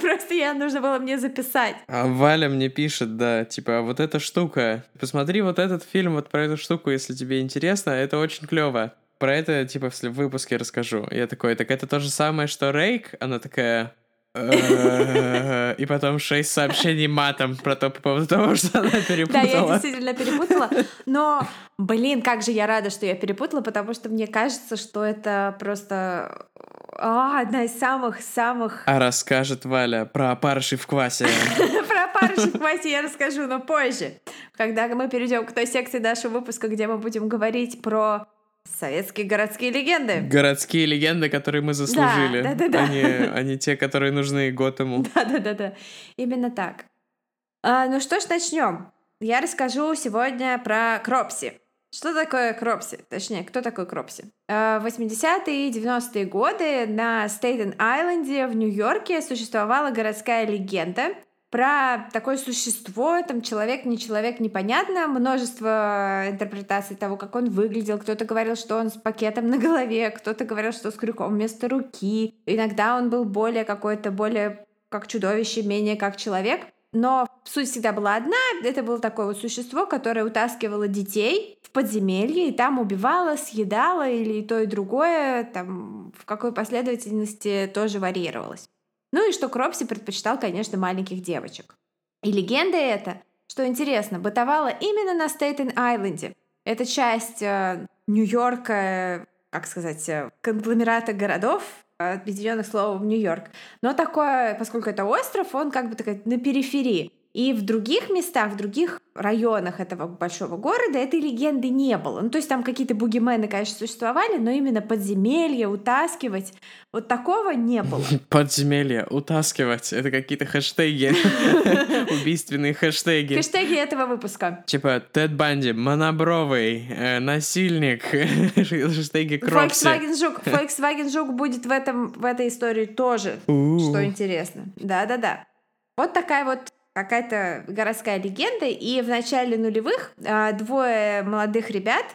B: просто я нужно было мне записать.
A: А Валя мне пишет, да, типа, а вот эта штука, посмотри вот этот фильм, вот про эту штуку, если тебе интересно, это очень клево. Про это, типа, в выпуске расскажу. Я такой, так это то же самое, что Рейк? Она такая, и потом шесть сообщений матом про то, по поводу того, что она перепутала.
B: Да, я действительно перепутала. Но, блин, как же я рада, что я перепутала, потому что мне кажется, что это просто а, одна из самых-самых...
A: А расскажет Валя про опарыши в квасе.
B: Про опарыши в квасе я расскажу, но позже. Когда мы перейдем к той секции нашего выпуска, где мы будем говорить про Советские городские легенды.
A: Городские легенды, которые мы заслужили. Да, да, да, да. Они, они те, которые нужны Готэму.
B: Да, да, да, да. Именно так. А, ну что ж, начнем. Я расскажу сегодня про Кропси. Что такое Кропси? Точнее, кто такой Кропси? А, в 80-е и 90-е годы на Стейтен-Айленде в Нью-Йорке существовала городская легенда, про такое существо, там человек, не человек, непонятно, множество интерпретаций того, как он выглядел. Кто-то говорил, что он с пакетом на голове, кто-то говорил, что с крюком вместо руки. Иногда он был более какой-то, более как чудовище, менее как человек. Но суть всегда была одна. Это было такое вот существо, которое утаскивало детей в подземелье и там убивало, съедало или и то, и другое. Там в какой последовательности тоже варьировалось. Ну и что Кропси предпочитал, конечно, маленьких девочек. И легенда эта, что интересно, бытовала именно на Стейтен-Айленде. Это часть э, Нью-Йорка, как сказать, э, конгломерата городов, объединенных словом Нью-Йорк. Но такое, поскольку это остров, он как бы такой на периферии. И в других местах, в других районах этого большого города этой легенды не было. Ну, то есть там какие-то бугимены, конечно, существовали, но именно подземелье, утаскивать, вот такого не было.
A: Подземелье, утаскивать, это какие-то хэштеги, убийственные хэштеги.
B: Хэштеги этого выпуска.
A: Типа Тед Банди, монобровый, э, насильник, хэштеги Кропси.
B: Volkswagen Жук, Volkswagen Жук будет в, этом, в этой истории тоже, что интересно. Да-да-да. Вот такая вот какая-то городская легенда, и в начале нулевых а, двое молодых ребят,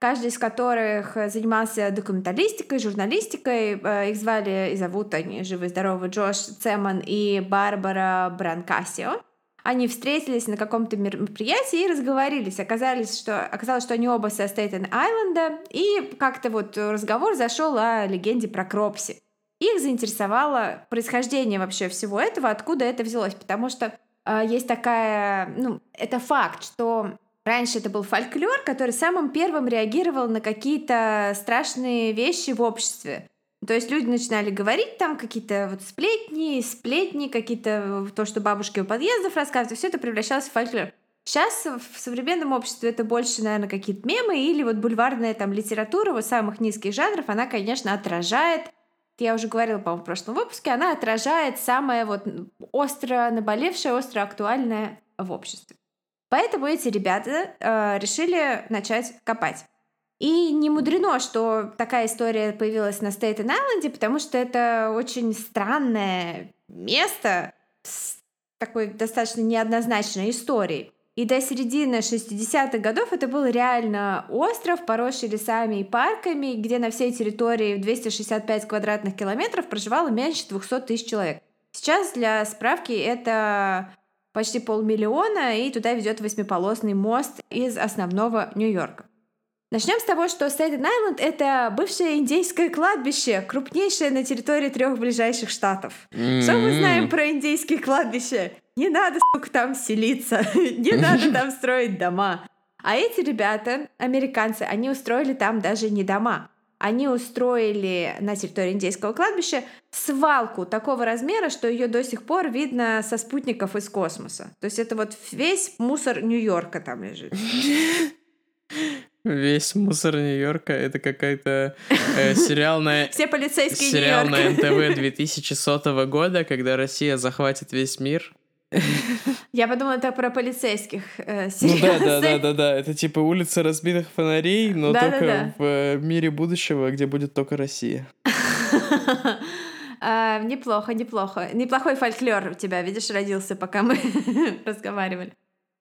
B: каждый из которых занимался документалистикой, журналистикой, а, их звали и зовут они живы-здоровы Джош Цеман и Барбара Бранкасио, они встретились на каком-то мероприятии и разговорились. Оказалось, что, оказалось, что они оба со Стейтен-Айленда, и как-то вот разговор зашел о легенде про Кропси. Их заинтересовало происхождение вообще всего этого, откуда это взялось, потому что есть такая, ну, это факт, что раньше это был фольклор, который самым первым реагировал на какие-то страшные вещи в обществе. То есть люди начинали говорить там какие-то вот сплетни, сплетни, какие-то то, что бабушки у подъездов рассказывают, все это превращалось в фольклор. Сейчас в современном обществе это больше, наверное, какие-то мемы или вот бульварная там литература вот самых низких жанров, она, конечно, отражает я уже говорила, по-моему, в прошлом выпуске, она отражает самое вот остро наболевшее, остро актуальное в обществе. Поэтому эти ребята э, решили начать копать. И не мудрено, что такая история появилась на Стейтен-Айленде, потому что это очень странное место с такой достаточно неоднозначной историей. И до середины 60-х годов это был реально остров, поросший лесами и парками, где на всей территории в 265 квадратных километров проживало меньше 200 тысяч человек. Сейчас для справки это почти полмиллиона, и туда ведет восьмиполосный мост из основного Нью-Йорка. Начнем с того, что Стейтен-Айленд — это бывшее индейское кладбище, крупнейшее на территории трех ближайших штатов. Mm-hmm. Что мы знаем про индейские кладбища? Не надо, сука, там селиться, не надо там строить дома. А эти ребята, американцы, они устроили там даже не дома. Они устроили на территории индейского кладбища свалку такого размера, что ее до сих пор видно со спутников из космоса. То есть это вот весь мусор Нью-Йорка там лежит.
A: Весь мусор Нью-Йорка это какая-то э, сериал на...
B: Все полицейские
A: Сериал на НТВ 2100 года, когда Россия захватит весь мир.
B: Я подумала, это про полицейских э,
A: Ну да, да, да, да, да. Это типа улица разбитых фонарей, но да, только да, да. в э, мире будущего, где будет только Россия.
B: а, неплохо, неплохо. Неплохой фольклор у тебя, видишь, родился, пока мы разговаривали.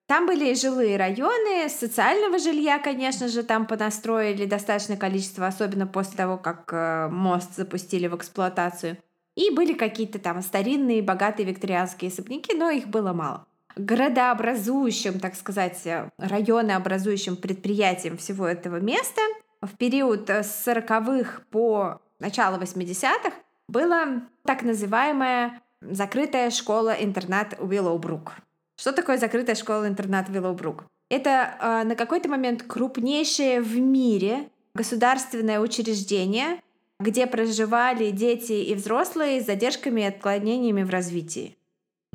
B: Там были и жилые районы, социального жилья, конечно же, там понастроили достаточное количество, особенно после того, как э, мост запустили в эксплуатацию. И были какие-то там старинные, богатые викторианские особняки, но их было мало. Городообразующим, так сказать, районообразующим предприятием всего этого места в период с 40-х по начало 80-х была так называемая закрытая школа-интернат Уиллоубрук. Что такое закрытая школа-интернат Уиллоубрук? Это э, на какой-то момент крупнейшее в мире государственное учреждение, где проживали дети и взрослые с задержками и отклонениями в развитии.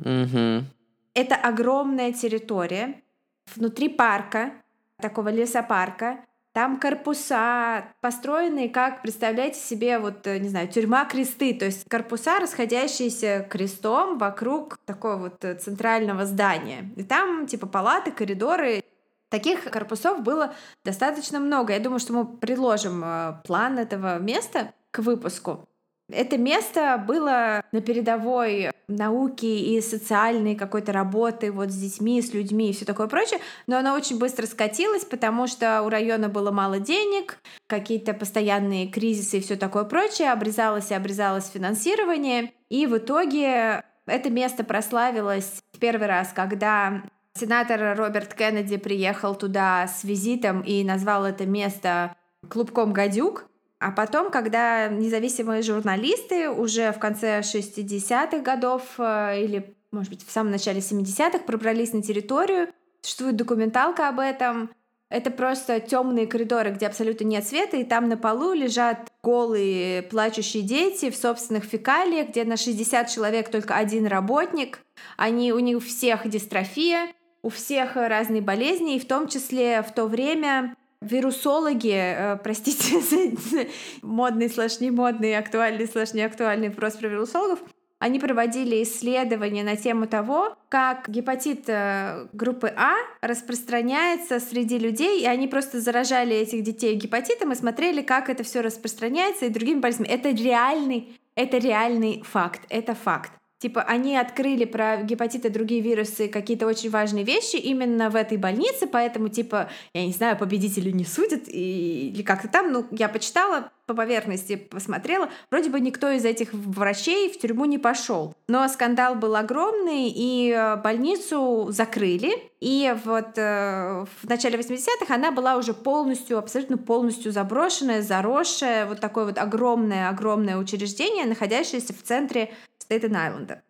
A: Mm-hmm.
B: Это огромная территория внутри парка, такого лесопарка. Там корпуса построенные, как, представляете себе, вот, э, не знаю, тюрьма-кресты, то есть корпуса, расходящиеся крестом вокруг такого вот э, центрального здания. И там, типа, палаты, коридоры, Таких корпусов было достаточно много. Я думаю, что мы предложим э, план этого места к выпуску. Это место было на передовой науки и социальной какой-то работы вот с детьми, с людьми и все такое прочее, но оно очень быстро скатилось, потому что у района было мало денег, какие-то постоянные кризисы и все такое прочее, обрезалось и обрезалось финансирование, и в итоге это место прославилось в первый раз, когда сенатор Роберт Кеннеди приехал туда с визитом и назвал это место клубком «Гадюк», а потом, когда независимые журналисты уже в конце 60-х годов э, или, может быть, в самом начале 70-х пробрались на территорию, существует документалка об этом, это просто темные коридоры, где абсолютно нет света, и там на полу лежат голые плачущие дети в собственных фекалиях, где на 60 человек только один работник. Они, у них у всех дистрофия, у всех разные болезни, и в том числе в то время вирусологи, э, простите за модный слэш не модный, актуальный слэш не актуальный вопрос про вирусологов, они проводили исследования на тему того, как гепатит э, группы А распространяется среди людей, и они просто заражали этих детей гепатитом и смотрели, как это все распространяется и другими болезнями. Это реальный, это реальный факт, это факт. Типа они открыли про гепатит и другие вирусы какие-то очень важные вещи именно в этой больнице, поэтому, типа, я не знаю, победители не судят и, или как-то там, ну, я почитала по поверхности, посмотрела, вроде бы никто из этих врачей в тюрьму не пошел. Но скандал был огромный, и э, больницу закрыли, и вот э, в начале 80-х она была уже полностью, абсолютно полностью заброшенная, заросшая, вот такое вот огромное-огромное учреждение, находящееся в центре Стейтен-Айленда.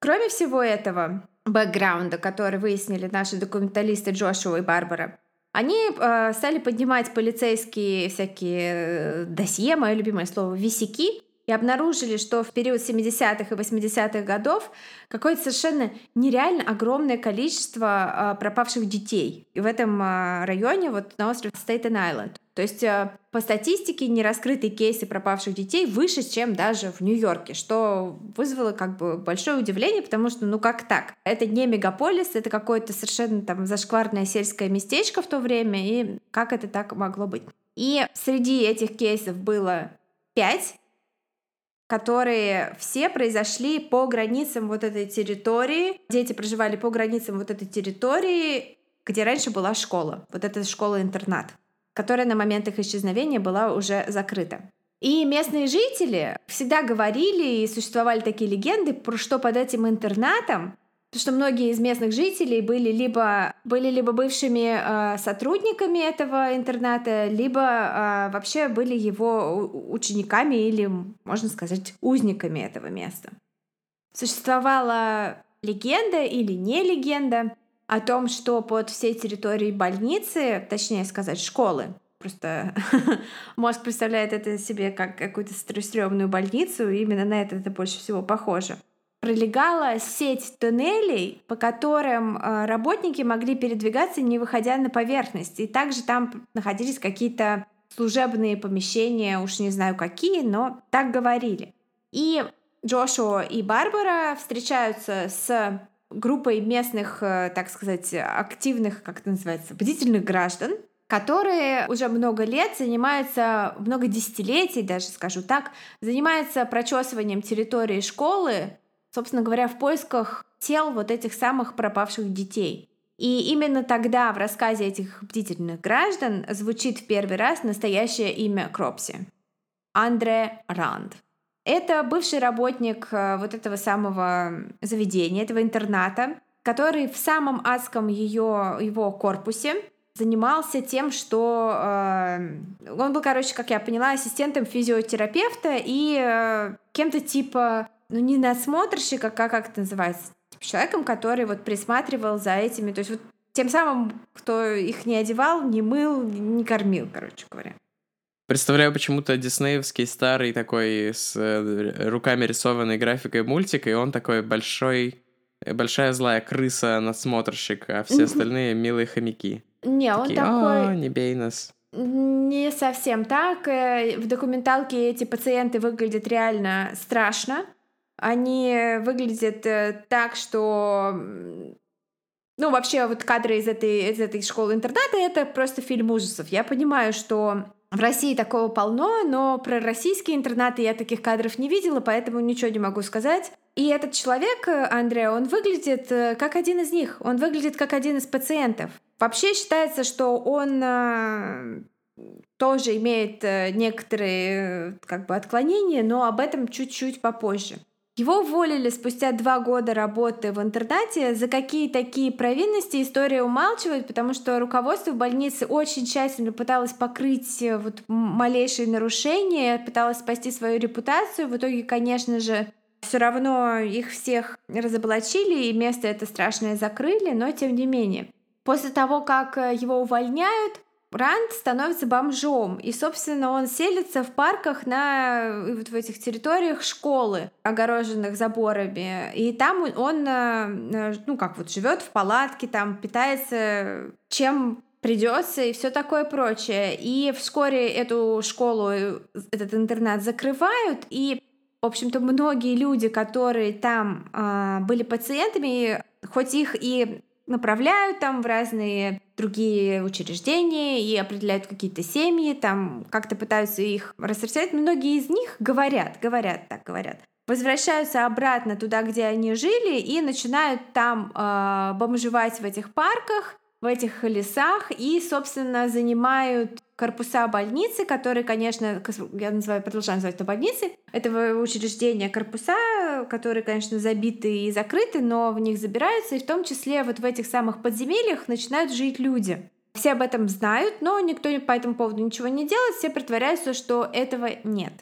B: Кроме всего этого бэкграунда, который выяснили наши документалисты Джошуа и Барбара, они э, стали поднимать полицейские всякие э, досье, мое любимое слово, висяки, и обнаружили, что в период 70-х и 80-х годов какое-то совершенно нереально огромное количество э, пропавших детей. И в этом э, районе, вот на острове Стейтен-Айленд. То есть э, по статистике нераскрытые кейсы пропавших детей выше, чем даже в Нью-Йорке, что вызвало как бы большое удивление, потому что ну как так? Это не мегаполис, это какое-то совершенно там зашкварное сельское местечко в то время, и как это так могло быть? И среди этих кейсов было пять которые все произошли по границам вот этой территории. Дети проживали по границам вот этой территории, где раньше была школа. Вот эта школа-интернат, которая на момент их исчезновения была уже закрыта. И местные жители всегда говорили, и существовали такие легенды, про что под этим интернатом Потому что многие из местных жителей были либо, были либо бывшими э, сотрудниками этого интерната, либо э, вообще были его учениками или, можно сказать, узниками этого места. Существовала легенда или не легенда о том, что под всей территорией больницы, точнее сказать, школы, просто мозг представляет это себе как какую-то стрёмную больницу, и именно на это это больше всего похоже пролегала сеть туннелей, по которым э, работники могли передвигаться, не выходя на поверхность. И также там находились какие-то служебные помещения, уж не знаю какие, но так говорили. И Джошуа и Барбара встречаются с группой местных, э, так сказать, активных, как это называется, бдительных граждан, которые уже много лет занимаются, много десятилетий даже, скажу так, занимаются прочесыванием территории школы собственно говоря, в поисках тел вот этих самых пропавших детей. И именно тогда в рассказе этих бдительных граждан звучит в первый раз настоящее имя Кропси — Андре Ранд. Это бывший работник э, вот этого самого заведения, этого интерната, который в самом адском ее, его корпусе занимался тем, что э, он был, короче, как я поняла, ассистентом физиотерапевта и э, кем-то типа ну не надсмотрщика, как, как это называется, типа человеком, который вот присматривал за этими, то есть вот тем самым, кто их не одевал, не мыл, не кормил, короче говоря.
A: Представляю почему-то диснеевский старый такой с э, руками рисованной графикой мультик, и он такой большой, большая злая крыса надсмотрщик, а все остальные милые хомяки.
B: Не, он Такие, такой...
A: О, не бей нас.
B: Не совсем так. Э, в документалке эти пациенты выглядят реально страшно. Они выглядят э, так, что ну, вообще, вот кадры из этой, из этой школы-интерната — это просто фильм ужасов. Я понимаю, что В России такого полно, но про российские интернаты я таких кадров не видела, поэтому ничего не могу сказать. И этот человек, Андреа, он выглядит э, как один из них, он выглядит как один из пациентов. Вообще считается, что он э, тоже имеет э, некоторые как бы отклонения, но об этом чуть-чуть попозже. Его уволили спустя два года работы в интернате. За какие такие провинности история умалчивает, потому что руководство больницы очень тщательно пыталось покрыть э, вот малейшие нарушения, пыталось спасти свою репутацию. В итоге, конечно же, все равно их всех разоблачили, и место это страшное закрыли, но тем не менее. После того, как э, его увольняют, Ранд становится бомжом, и, собственно, он селится в парках на вот в этих территориях школы, огороженных заборами. И там он, э, ну, как вот живет в палатке, там питается чем придется и все такое прочее. И вскоре эту школу, этот интернат закрывают, и в общем-то, многие люди, которые там э, были пациентами, хоть их и направляют там в разные другие учреждения и определяют какие-то семьи, там как-то пытаются их рассортировать. Многие из них говорят, говорят, так говорят, возвращаются обратно туда, где они жили, и начинают там э, бомжевать в этих парках, в этих лесах и, собственно, занимают корпуса больницы, которые, конечно, я называю, продолжаю называть это больницы, этого учреждения корпуса, которые, конечно, забиты и закрыты, но в них забираются, и в том числе вот в этих самых подземельях начинают жить люди. Все об этом знают, но никто по этому поводу ничего не делает, все притворяются, что этого нет.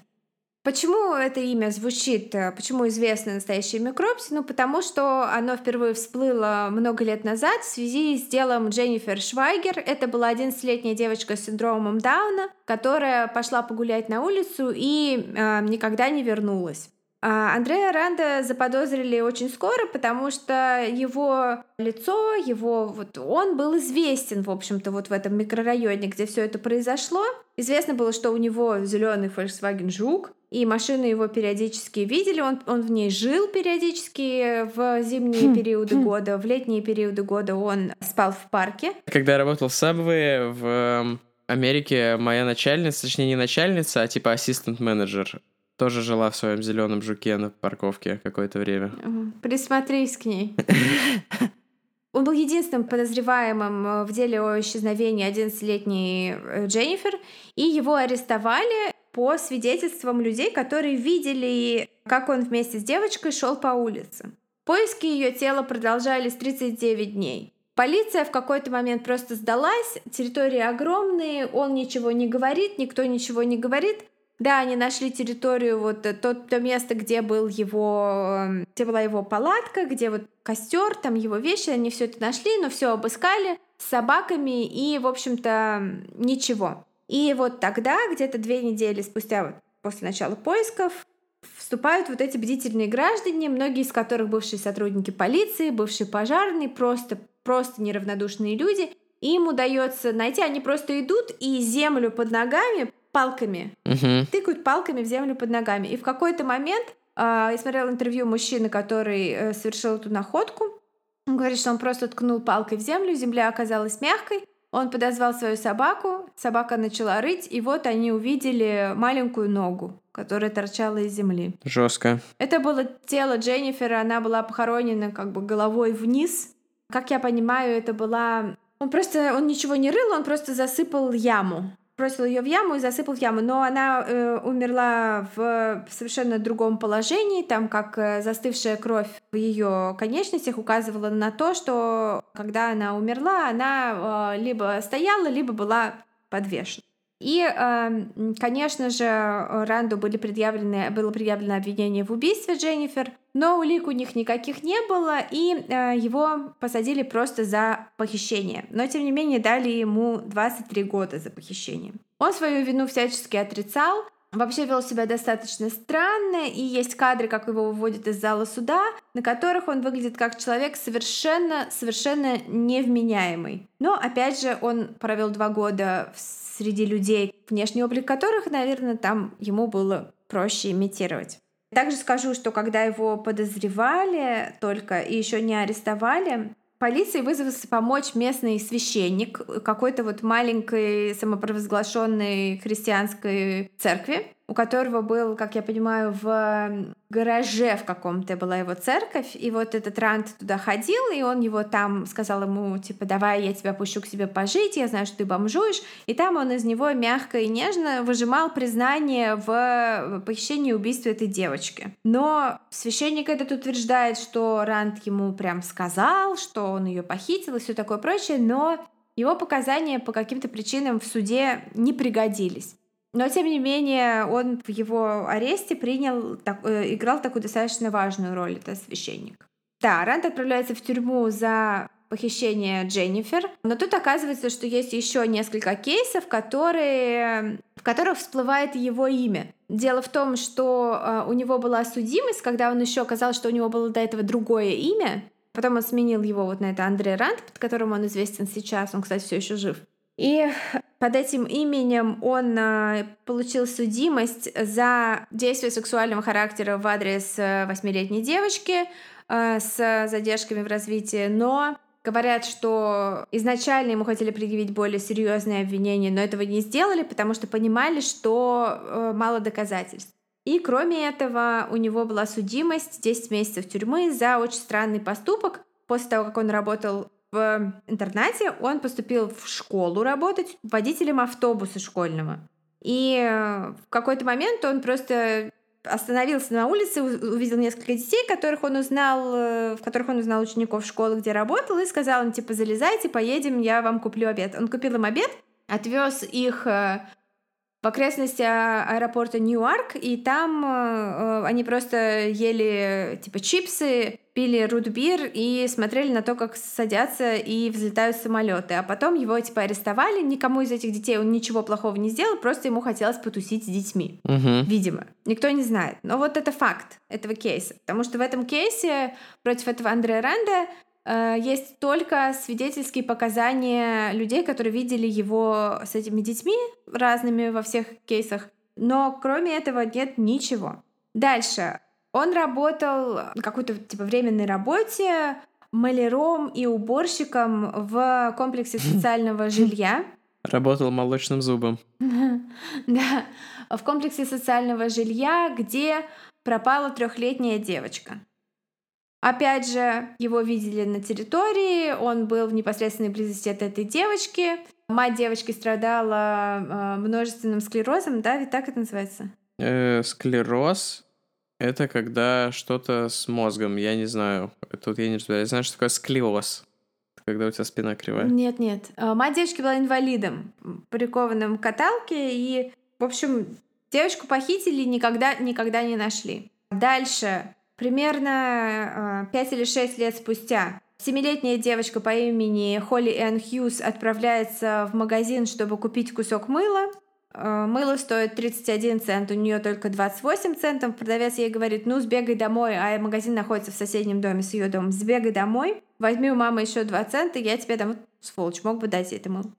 B: Почему это имя звучит, э, почему известно настоящее имя Кропси? Ну, потому что оно впервые всплыло много лет назад в связи с делом Дженнифер Швайгер. Это была 11-летняя девочка с синдромом Дауна, которая пошла погулять на улицу и э, никогда не вернулась. А Андрея Ранда заподозрили очень скоро, потому что его лицо, его вот он был известен, в общем-то, вот в этом микрорайоне, где все это произошло. Известно было, что у него зеленый Volkswagen Жук, и машины его периодически видели, он, он в ней жил периодически в зимние хм, периоды хм. года, в летние периоды года он спал в парке.
A: Когда я работал в Subway в эм, Америке, моя начальница, точнее не начальница, а типа ассистент-менеджер, тоже жила в своем зеленом жуке на парковке какое-то время.
B: Присмотрись к ней. Он был единственным подозреваемым э, в деле о исчезновении 11-летней э, Дженнифер, и его арестовали по свидетельствам людей, которые видели, как он вместе с девочкой шел по улице. Поиски ее тела продолжались 39 дней. Полиция в какой-то момент просто сдалась, территории огромные, он ничего не говорит, никто ничего не говорит. Да, они нашли территорию, вот то, то место, где был его, где была его палатка, где вот костер, там его вещи, они все это нашли, но все обыскали с собаками и, в общем-то, ничего. И вот тогда, где-то две недели спустя, вот, после начала поисков, вступают вот эти бдительные граждане, многие из которых бывшие сотрудники полиции, бывшие пожарные, просто, просто неравнодушные люди. Им удается найти, они просто идут и землю под ногами палками, uh-huh. тыкают палками в землю под ногами. И в какой-то момент э, я смотрела интервью мужчины, который э, совершил эту находку. Он говорит, что он просто ткнул палкой в землю, земля оказалась мягкой, он подозвал свою собаку, собака начала рыть, и вот они увидели маленькую ногу, которая торчала из земли.
A: Жестко.
B: Это было тело Дженнифера, она была похоронена как бы головой вниз. Как я понимаю, это была... Он просто, он ничего не рыл, он просто засыпал яму бросил ее в яму и засыпал в яму, но она э, умерла в совершенно другом положении, там как э, застывшая кровь в ее конечностях указывала на то, что когда она умерла, она э, либо стояла, либо была подвешена. И, эм, конечно же, Ранду были предъявлены, было предъявлено обвинение в убийстве Дженнифер, но улик у них никаких не было, и э, его посадили просто за похищение. Но, тем не менее, дали ему 23 года за похищение. Он свою вину всячески отрицал, вообще вел себя достаточно странно, и есть кадры, как его выводят из зала суда, на которых он выглядит как человек совершенно, совершенно невменяемый. Но, опять же, он провел два года среди людей, внешний облик которых, наверное, там ему было проще имитировать. Также скажу, что когда его подозревали только и еще не арестовали, полиции вызвался помочь местный священник какой-то вот маленькой самопровозглашенной христианской церкви у которого был, как я понимаю, в гараже в каком-то была его церковь, и вот этот Рант туда ходил, и он его там сказал ему, типа, давай я тебя пущу к себе пожить, я знаю, что ты бомжуешь, и там он из него мягко и нежно выжимал признание в похищении и убийстве этой девочки. Но священник этот утверждает, что Рант ему прям сказал, что он ее похитил и все такое прочее, но его показания по каким-то причинам в суде не пригодились. Но, тем не менее, он в его аресте принял, так, э, играл такую достаточно важную роль, это священник. Да, Рант отправляется в тюрьму за похищение Дженнифер, но тут оказывается, что есть еще несколько кейсов, которые, в которых всплывает его имя. Дело в том, что э, у него была судимость, когда он еще оказалось, что у него было до этого другое имя. Потом он сменил его вот на это Андрей Рант, под которым он известен сейчас. Он, кстати, все еще жив. И под этим именем он э, получил судимость за действие сексуального характера в адрес э, восьмилетней девочки э, с задержками в развитии, но говорят, что изначально ему хотели предъявить более серьезные обвинения, но этого не сделали, потому что понимали, что мало доказательств. И кроме этого, у него была судимость 10 месяцев тюрьмы за очень странный поступок. После того, как он работал в интернате он поступил в школу работать водителем автобуса школьного. И э, в какой-то момент он просто остановился на улице, увидел несколько детей, которых он узнал, э, в которых он узнал учеников школы, где работал, и сказал им, типа, залезайте, поедем, я вам куплю обед. Он купил им обед, отвез их э, в окрестности аэропорта Ньюарк, и там э, они просто ели типа чипсы, пили рудбир и смотрели на то, как садятся и взлетают самолеты. А потом его типа арестовали. Никому из этих детей он ничего плохого не сделал, просто ему хотелось потусить с детьми.
A: Угу.
B: Видимо. Никто не знает. Но вот это факт этого кейса. Потому что в этом кейсе против этого Андрея Ранда Э, есть только свидетельские показания людей, которые видели его с этими детьми разными во всех кейсах. Но кроме этого нет ничего. Дальше. Он работал на какой-то типа временной работе маляром и уборщиком в комплексе социального жилья.
A: Работал молочным зубом.
B: Да, в комплексе социального жилья, где пропала трехлетняя девочка. Опять же, его видели на территории, он был в непосредственной близости от этой девочки. Мать девочки страдала э, множественным склерозом, да, ведь так это называется?
A: Э, склероз — это когда что-то с мозгом, я не знаю. Тут я не разбираюсь. Я знаю, что такое склероз. Когда у тебя спина кривая.
B: Нет, нет. Э, мать девочки была инвалидом, прикованным к каталке, и, в общем, девочку похитили, никогда, никогда не нашли. Дальше Примерно 5 э, или 6 лет спустя семилетняя девочка по имени Холли Энн Хьюз отправляется в магазин, чтобы купить кусок мыла. Э, мыло стоит 31 цент, у нее только 28 центов. Продавец ей говорит, ну сбегай домой, а магазин находится в соседнем доме с ее домом. Сбегай домой, возьми у мамы еще 2 цента, я тебе дам, сволочь, мог бы дать ей это мыло.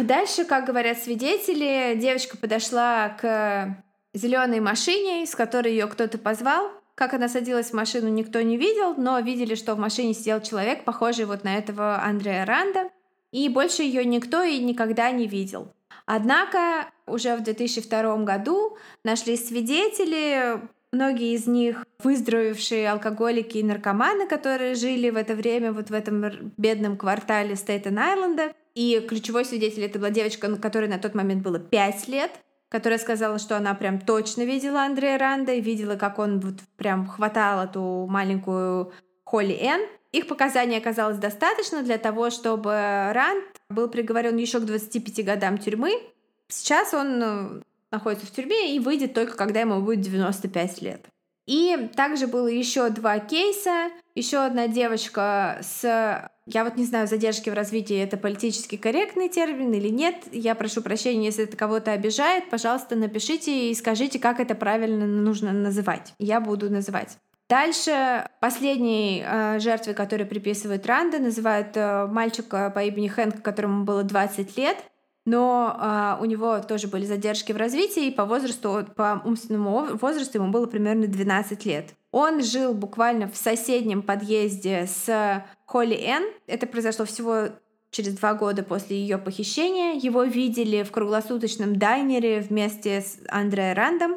B: Дальше, как говорят свидетели, девочка подошла к зеленой машине, с которой ее кто-то позвал. Как она садилась в машину, никто не видел, но видели, что в машине сидел человек, похожий вот на этого Андрея Ранда, и больше ее никто и никогда не видел. Однако уже в 2002 году нашлись свидетели, многие из них выздоровевшие алкоголики и наркоманы, которые жили в это время вот в этом бедном квартале Стейтен-Айленда. И ключевой свидетель это была девочка, которой на тот момент было 5 лет которая сказала, что она прям точно видела Андрея Ранда и видела, как он вот прям хватал эту маленькую Холли Энн. Их показаний оказалось достаточно для того, чтобы Ранд был приговорен еще к 25 годам тюрьмы. Сейчас он э, находится в тюрьме и выйдет только когда ему будет 95 лет. И также было еще два кейса. Еще одна девочка с я вот не знаю, задержки в развитии это политически корректный термин или нет. Я прошу прощения, если это кого-то обижает. Пожалуйста, напишите и скажите, как это правильно нужно называть. Я буду называть. Дальше последней э, жертвой, которую приписывают Ранда, называют э, мальчика по имени Хэнк, которому было 20 лет но а, у него тоже были задержки в развитии, и по возрасту, по умственному возрасту ему было примерно 12 лет. Он жил буквально в соседнем подъезде с Холли Энн. Это произошло всего через два года после ее похищения. Его видели в круглосуточном дайнере вместе с Андре Рандом.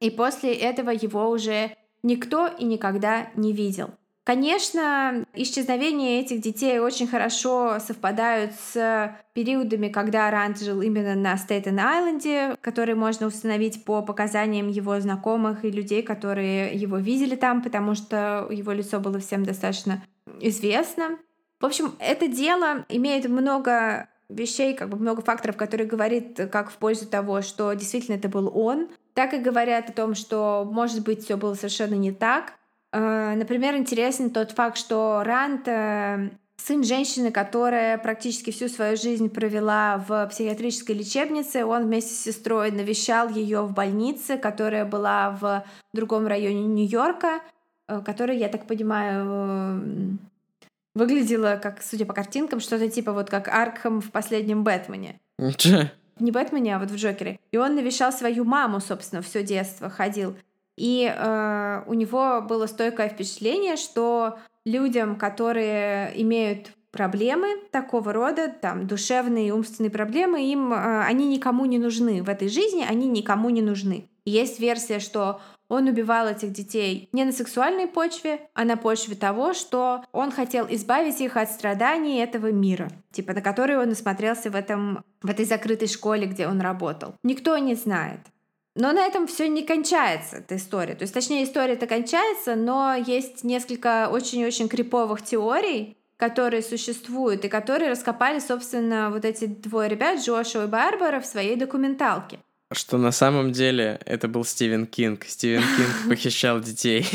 B: И после этого его уже никто и никогда не видел. Конечно, исчезновения этих детей очень хорошо совпадают с периодами, когда Ранд жил именно на Стейтен-Айленде, которые можно установить по показаниям его знакомых и людей, которые его видели там, потому что его лицо было всем достаточно известно. В общем, это дело имеет много вещей, как бы много факторов, которые говорит как в пользу того, что действительно это был он, так и говорят о том, что, может быть, все было совершенно не так. Э, например, интересен тот факт, что Рант э, сын женщины, которая практически всю свою жизнь провела в психиатрической лечебнице. Он вместе с сестрой навещал ее в больнице, которая была в другом районе Нью-Йорка, э, которая, я так понимаю, выглядела, как, судя по картинкам, что-то типа вот как Аркхам в последнем Бэтмене. Не Бэтмене, а вот в Джокере. И он навещал свою маму, собственно, все детство ходил. И э, у него было стойкое впечатление, что людям, которые имеют проблемы такого рода, там, душевные и умственные проблемы, им, э, они никому не нужны в этой жизни, они никому не нужны. Есть версия, что он убивал этих детей не на сексуальной почве, а на почве того, что он хотел избавить их от страданий этого мира, типа на который он насмотрелся в, этом, в этой закрытой школе, где он работал. Никто не знает. Но на этом все не кончается, эта история. То есть, точнее, история-то кончается, но есть несколько очень-очень криповых теорий, которые существуют и которые раскопали, собственно, вот эти двое ребят, Джошуа и Барбара, в своей документалке.
A: Что на самом деле это был Стивен Кинг. Стивен Кинг похищал детей.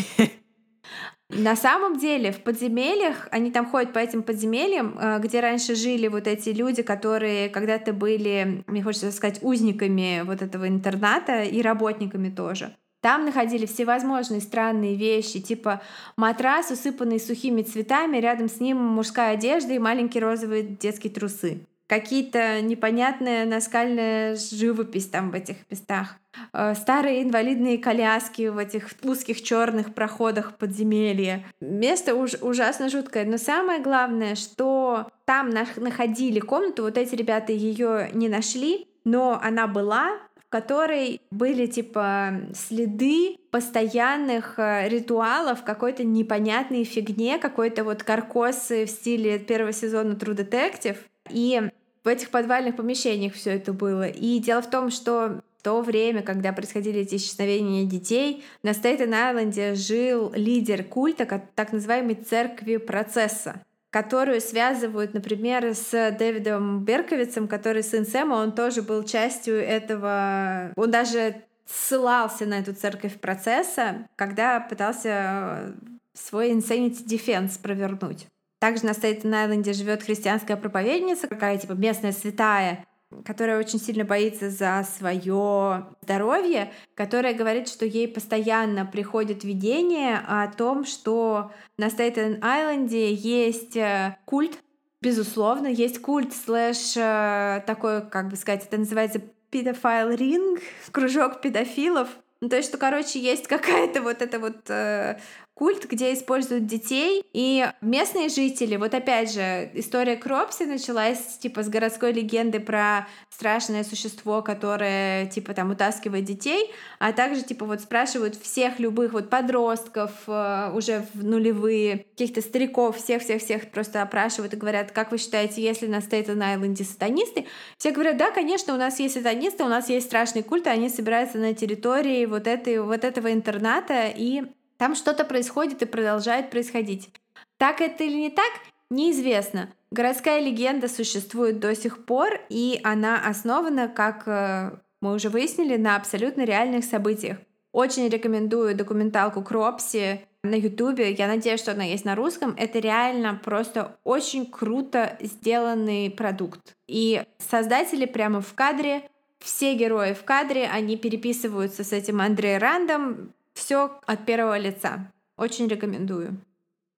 B: На самом деле в подземельях, они там ходят по этим подземельям, э, где раньше жили вот эти люди, которые когда-то были, мне хочется сказать, узниками вот этого интерната и работниками тоже. Там находили всевозможные странные вещи, типа матрас, усыпанный сухими цветами, рядом с ним мужская одежда и маленькие розовые детские трусы какие-то непонятная наскальная живопись там в этих местах. Э, старые инвалидные коляски в этих узких черных проходах подземелья. Место уж ужасно жуткое. Но самое главное, что там находили комнату, вот эти ребята ее не нашли, но она была, в которой были типа следы постоянных э, ритуалов, какой-то непонятной фигне, какой-то вот каркосы в стиле первого сезона True Detective. И в этих подвальных помещениях все это было. И дело в том, что в то время, когда происходили эти исчезновения детей, на Стейтен-Айленде жил лидер культа так называемой церкви процесса которую связывают, например, с Дэвидом Берковицем, который сын Сэма, он тоже был частью этого... Он даже ссылался на эту церковь процесса, когда пытался свой Insanity Defense провернуть. Также на Стейтен-Айленде живет христианская проповедница, какая типа местная святая, которая очень сильно боится за свое здоровье, которая говорит, что ей постоянно приходит видение о том, что на Стейтен-Айленде есть э, культ, безусловно, есть культ слэш э, такой, как бы сказать, это называется педофайл ринг, кружок педофилов. Ну, то есть, что, короче, есть какая-то вот эта вот э, культ, где используют детей, и местные жители, вот опять же, история Кропси началась типа с городской легенды про страшное существо, которое типа там утаскивает детей, а также типа вот спрашивают всех любых вот подростков э, уже в нулевые, каких-то стариков, всех-всех-всех просто опрашивают и говорят, как вы считаете, если на Стейтен-Айленде сатанисты? Все говорят, да, конечно, у нас есть сатанисты, у нас есть страшный культ, и они собираются на территории вот, этой, вот этого интерната и там что-то происходит и продолжает происходить. Так это или не так, неизвестно. Городская легенда существует до сих пор, и она основана, как э, мы уже выяснили, на абсолютно реальных событиях. Очень рекомендую документалку Кропси на Ютубе. Я надеюсь, что она есть на русском. Это реально просто очень круто сделанный продукт. И создатели прямо в кадре, все герои в кадре, они переписываются с этим Андре Рандом, все от первого лица. Очень рекомендую.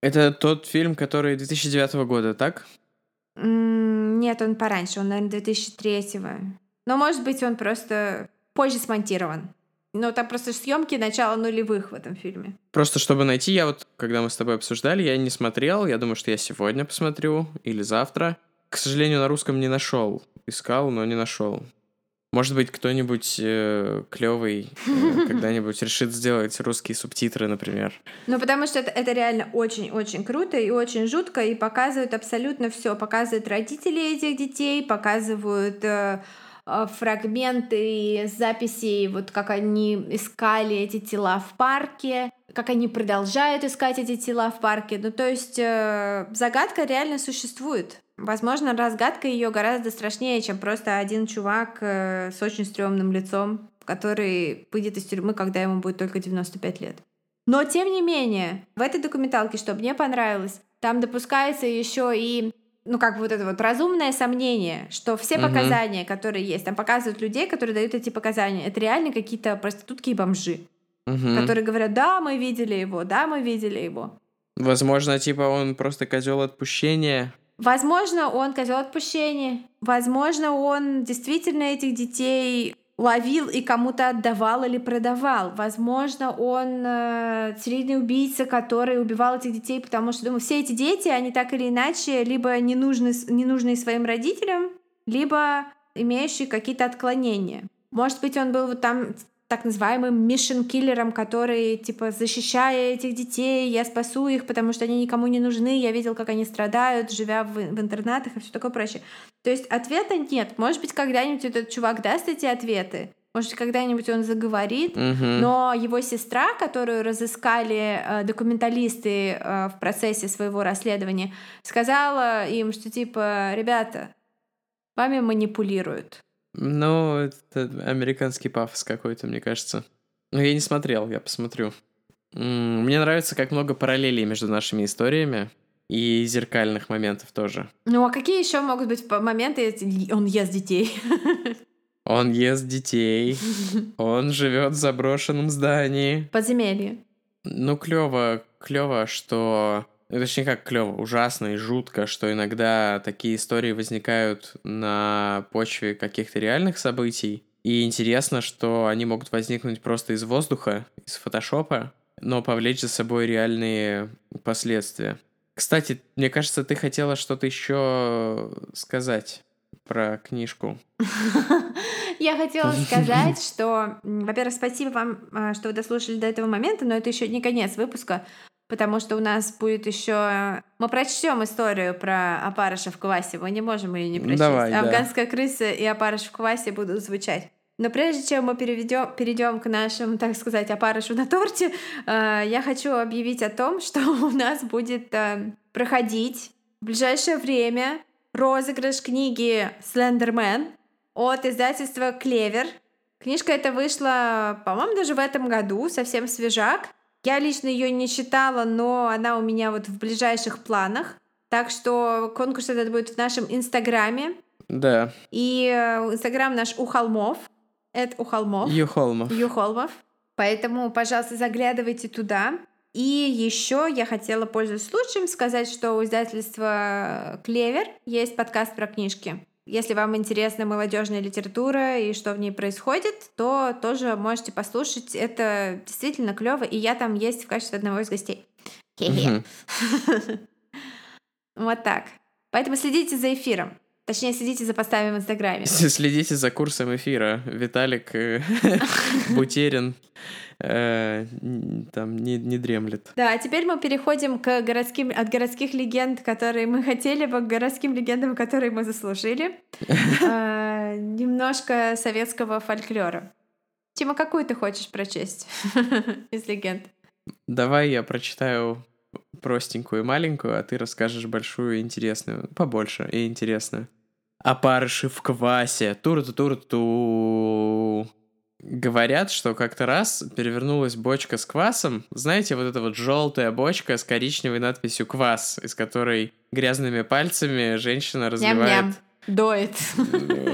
A: Это тот фильм, который 2009 года, так?
B: нет, он пораньше, он, наверное, 2003 -го. Но, может быть, он просто позже смонтирован. Но там просто съемки начала нулевых в этом фильме.
A: Просто чтобы найти, я вот, когда мы с тобой обсуждали, я не смотрел. Я думаю, что я сегодня посмотрю или завтра. К сожалению, на русском не нашел. Искал, но не нашел. Может быть, кто-нибудь э, клевый э, когда-нибудь решит сделать русские субтитры, например.
B: Ну, потому что это, это реально очень-очень круто и очень жутко, и показывают абсолютно все. Показывают родителей этих детей, показывают э, э, фрагменты записей, вот как они искали эти тела в парке, как они продолжают искать эти тела в парке. Ну, то есть э, загадка реально существует. Возможно, разгадка ее гораздо страшнее, чем просто один чувак э, с очень стрёмным лицом, который выйдет из тюрьмы, когда ему будет только 95 лет. Но тем не менее, в этой документалке, что мне понравилось, там допускается еще и ну, как вот это вот разумное сомнение, что все
A: Мгм.
B: показания, которые есть, там показывают людей, которые дают эти показания, это реально какие-то проститутки и бомжи,
A: Мгм.
B: которые говорят, да, мы видели его, да, мы видели его.
A: Возможно, типа он просто козел отпущения.
B: Возможно, он козел отпущения. Возможно, он действительно этих детей ловил и кому-то отдавал или продавал. Возможно, он э, серийный убийца, который убивал этих детей, потому что, думаю, все эти дети, они так или иначе либо не нужны, не нужны своим родителям, либо имеющие какие-то отклонения. Может быть, он был вот там так называемым мишен-киллером, который, типа, защищая этих детей, я спасу их, потому что они никому не нужны, я видел, как они страдают, живя в, в интернатах и все такое прочее. То есть ответа нет. Может быть, когда-нибудь этот чувак даст эти ответы, может, быть, когда-нибудь он заговорит,
A: Мгм.
B: но его сестра, которую разыскали э, документалисты э, в процессе своего расследования, сказала им, что типа, ребята, вами манипулируют.
A: Ну, это американский пафос какой-то, мне кажется. Ну, я не смотрел, я посмотрю. Мне нравится, как много параллелей между нашими историями и зеркальных моментов тоже.
B: Ну а какие еще могут быть моменты, если он ест детей?
A: Он ест детей, он живет в заброшенном здании.
B: Подземелье.
A: Ну, клево, клево, что... ну, Точнее, как клево, ужасно и жутко, что иногда такие истории возникают на почве каких-то реальных событий. И интересно, что они могут возникнуть просто из воздуха, из фотошопа, но повлечь за собой реальные последствия. Кстати, мне кажется, ты хотела что-то еще сказать про книжку.
B: Я хотела сказать, что, во-первых, спасибо вам, а, что вы дослушали до этого момента, но это еще не конец выпуска, потому что у нас будет еще... Мы прочтем историю про опарыша в квасе, мы не можем ее не прочесть.
A: Давай, да.
B: Афганская крыса и опарыш в квасе будут звучать. Но прежде чем мы переведем, перейдем к нашему, так сказать, опарышу на торте, э, я хочу объявить о том, что у нас будет э, проходить в ближайшее время розыгрыш книги «Слендермен» от издательства «Клевер». Книжка эта вышла, по-моему, даже в этом году, совсем свежак. Я лично ее не читала, но она у меня вот в ближайших планах. Так что конкурс этот будет в нашем инстаграме.
A: Да,
B: И э, инстаграм наш у холмов. Это у холмов.
A: Юхолмов.
B: Юхолмов. Поэтому, пожалуйста, заглядывайте туда. И еще я хотела, пользуясь случаем, сказать, что у издательства Клевер есть подкаст про книжки. Если вам интересна молодежная литература и что в ней происходит, то тоже можете послушать. Это действительно клево, и я там есть в качестве одного из гостей. Вот так. Поэтому следите за эфиром. Точнее, следите за постами в Инстаграме.
A: Следите за курсом эфира. Виталик э, Бутерин э, там не, не дремлет.
B: Да, а теперь мы переходим к городским, от городских легенд, которые мы хотели бы, к городским легендам, которые мы заслужили. А, Немножко советского фольклора. Тима, какую ты хочешь прочесть из легенд?
A: Давай я прочитаю простенькую и маленькую, а ты расскажешь большую и интересную. Побольше и интересную. Опарыши в квасе. Тур-ту-тур-ту. Говорят, что как-то раз перевернулась бочка с квасом. Знаете, вот эта вот желтая бочка с коричневой надписью «Квас», из которой грязными пальцами женщина разливает
B: Ням-ням. Доет.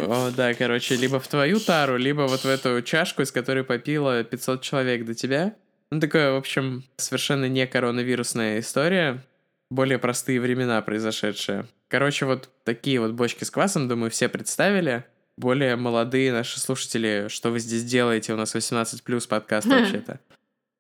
A: О, да, короче, либо в твою тару, либо вот в эту чашку, из которой попило 500 человек до тебя. Ну, такое, в общем, совершенно не коронавирусная история. Более простые времена произошедшие. Короче, вот такие вот бочки с квасом, думаю, все представили. более молодые наши слушатели, что вы здесь делаете? У нас 18 плюс подкаст вообще-то.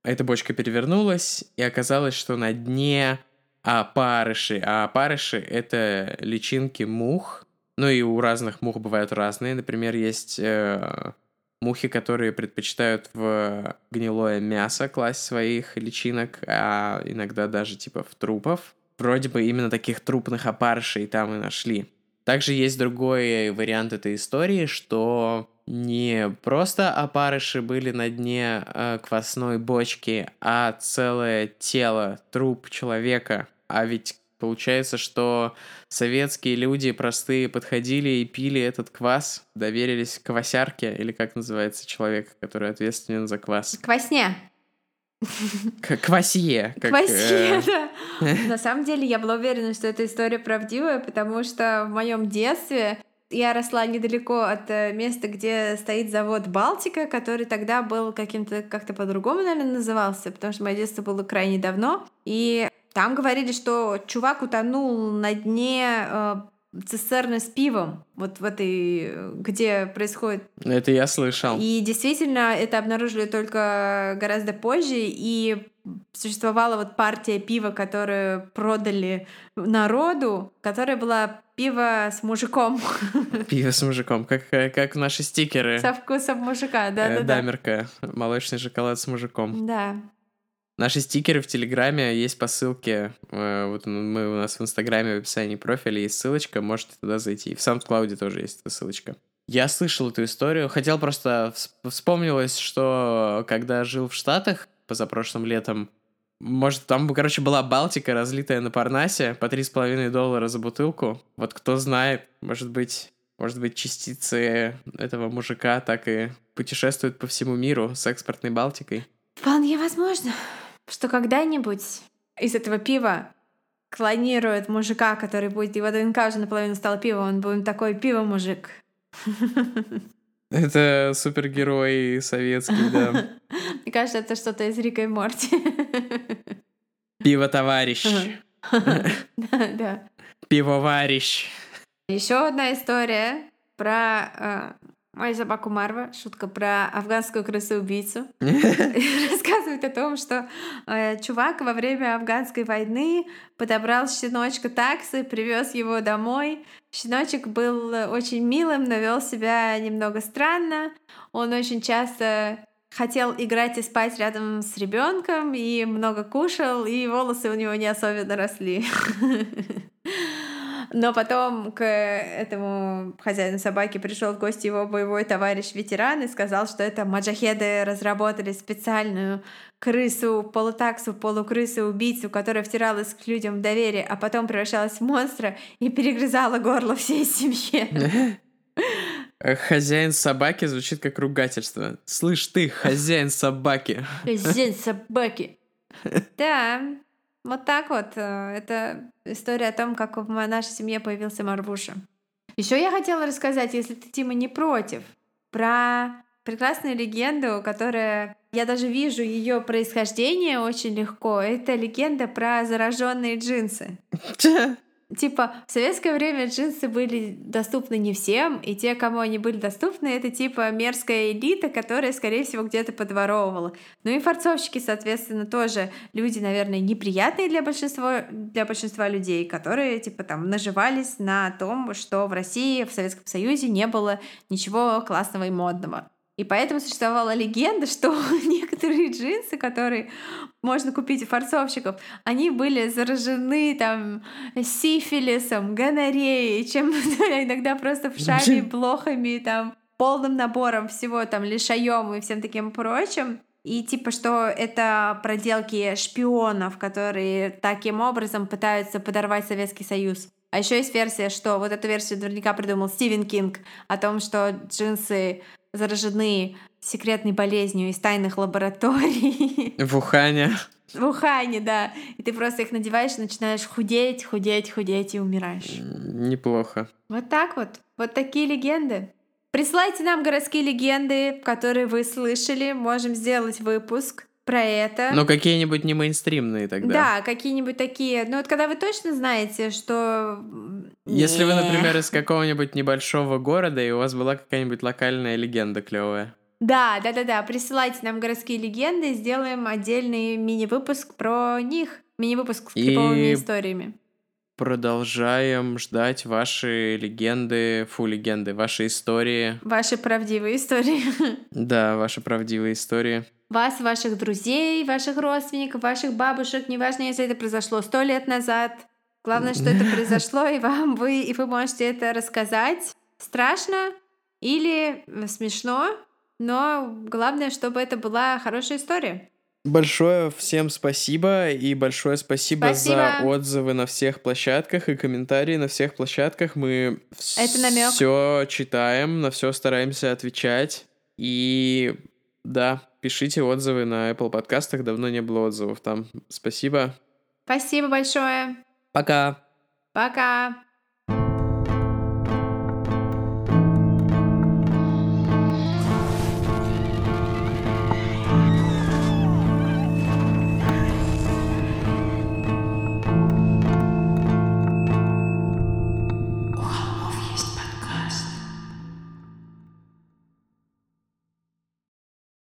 A: Эта бочка перевернулась, и оказалось, что на дне опарыши. А опарыши — это личинки мух. Ну и у разных мух бывают разные. Например, есть э, мухи, которые предпочитают в гнилое мясо класть своих личинок, а иногда даже типа в трупов. Вроде бы именно таких трупных опарышей там и нашли. Также есть другой вариант этой истории, что не просто опарыши были на дне э, квасной бочки, а целое тело, труп человека. А ведь Получается, что советские люди простые подходили и пили этот квас, доверились квасярке, или как называется человек, который ответственен за квас?
B: Квасня.
A: Квасье.
B: Квасье, э, да. На самом деле я была уверена, что эта история правдивая, потому что в моем детстве я росла недалеко от э, места, где стоит завод Балтика, который тогда был каким-то как-то по-другому, наверное, назывался, потому что мое детство было крайне давно. И там говорили, что чувак утонул на дне э, цистерны с пивом, вот в этой, где происходит...
A: Это я слышал.
B: И действительно, это обнаружили только гораздо позже, и существовала вот партия пива, которую продали народу, которая была пиво с мужиком.
A: Пиво с мужиком, как, как наши стикеры.
B: Со вкусом мужика, да-да-да.
A: Э, дамерка, молочный шоколад с мужиком.
B: Да.
A: Наши стикеры в Телеграме есть по ссылке. Э, вот мы у нас в Инстаграме в описании профиля есть ссылочка, можете туда зайти. В SoundCloud тоже есть эта ссылочка. Я слышал эту историю, хотел просто... Вспомнилось, что когда жил в Штатах позапрошлым летом, может, там, короче, была Балтика, разлитая на Парнасе, по 3,5 доллара за бутылку. Вот кто знает, может быть, может быть, частицы этого мужика так и путешествуют по всему миру с экспортной Балтикой.
B: Вполне возможно что когда-нибудь из этого пива клонируют мужика, который будет, его ДНК уже наполовину стало пиво, он будет такой пиво-мужик.
A: Это супергерой советский, да.
B: Мне кажется, это что-то из Рика и Морти.
A: Пиво-товарищ.
B: Да, да.
A: Пивоварищ.
B: Еще одна история про э, Мою собаку Марва, шутка про афганскую крысу-убийцу, рассказывает о том, что э, чувак во время афганской войны подобрал щеночка таксы, привез его домой. Щеночек был очень милым, но вел себя немного странно. Он очень часто хотел играть и спать рядом с ребенком и много кушал, и волосы у него не особенно росли. Но потом к этому хозяину собаки пришел в гости его боевой товарищ ветеран и сказал, что это маджахеды разработали специальную крысу, полутаксу, полукрысу, убийцу, которая втиралась к людям в доверие, а потом превращалась в монстра и перегрызала горло всей семье.
A: Хозяин собаки звучит как ругательство. Слышь ты, хозяин собаки.
B: Хозяин собаки. Да, вот так вот. Э, это история о том, как в нашей семье появился Марвуша. Еще я хотела рассказать, если ты, Тима, не против, про прекрасную легенду, которая я даже вижу ее происхождение очень легко. Это легенда про зараженные джинсы. Типа, в советское время джинсы были доступны не всем, и те, кому они были доступны, это типа мерзкая элита, которая, скорее всего, где-то подворовывала. Ну и форцовщики, соответственно, тоже люди, наверное, неприятные для большинства, для большинства людей, которые, типа, там, наживались на том, что в России, в Советском Союзе не было ничего классного и модного. И поэтому существовала легенда, что некоторые джинсы, которые можно купить у форцовщиков, они были заражены там сифилисом, гонореей, чем иногда просто в шаре, блохами, там полным набором всего, там, лишаем и всем таким прочим. И типа, что это проделки шпионов, которые таким образом пытаются подорвать Советский Союз. А еще есть версия, что вот эту версию наверняка придумал Стивен Кинг о том, что джинсы заражены секретной болезнью из тайных лабораторий.
A: В Ухане.
B: В Ухане, да. И ты просто их надеваешь, начинаешь худеть, худеть, худеть и умираешь.
A: Неплохо.
B: Вот так вот. Вот такие легенды. Присылайте нам городские легенды, которые вы слышали. Можем сделать выпуск про это.
A: Ну, какие-нибудь не мейнстримные тогда.
B: Да, какие-нибудь такие. Ну, вот когда вы точно знаете, что...
A: Если вы, например, из какого-нибудь небольшого города, и у вас была какая-нибудь локальная легенда клевая.
B: Да, да, да, да. Присылайте нам городские легенды, сделаем отдельный мини-выпуск про них. Мини-выпуск с
A: И-
B: клиповыми историями.
A: Продолжаем ждать ваши легенды, фу, легенды, ваши истории.
B: Ваши правдивые истории.
A: Да, ваши правдивые истории.
B: Вас, ваших друзей, ваших родственников, ваших бабушек, неважно, если это произошло сто лет назад. Главное, что это произошло, и вам вы, и вы можете это рассказать. Страшно или смешно, но главное, чтобы это была хорошая история.
A: Большое всем спасибо и большое спасибо,
B: Спасибо.
A: за отзывы на всех площадках и комментарии на всех площадках. Мы все читаем, на все стараемся отвечать. И да, пишите отзывы на Apple подкастах. Давно не было отзывов там. Спасибо.
B: Спасибо большое.
A: Пока.
B: Пока.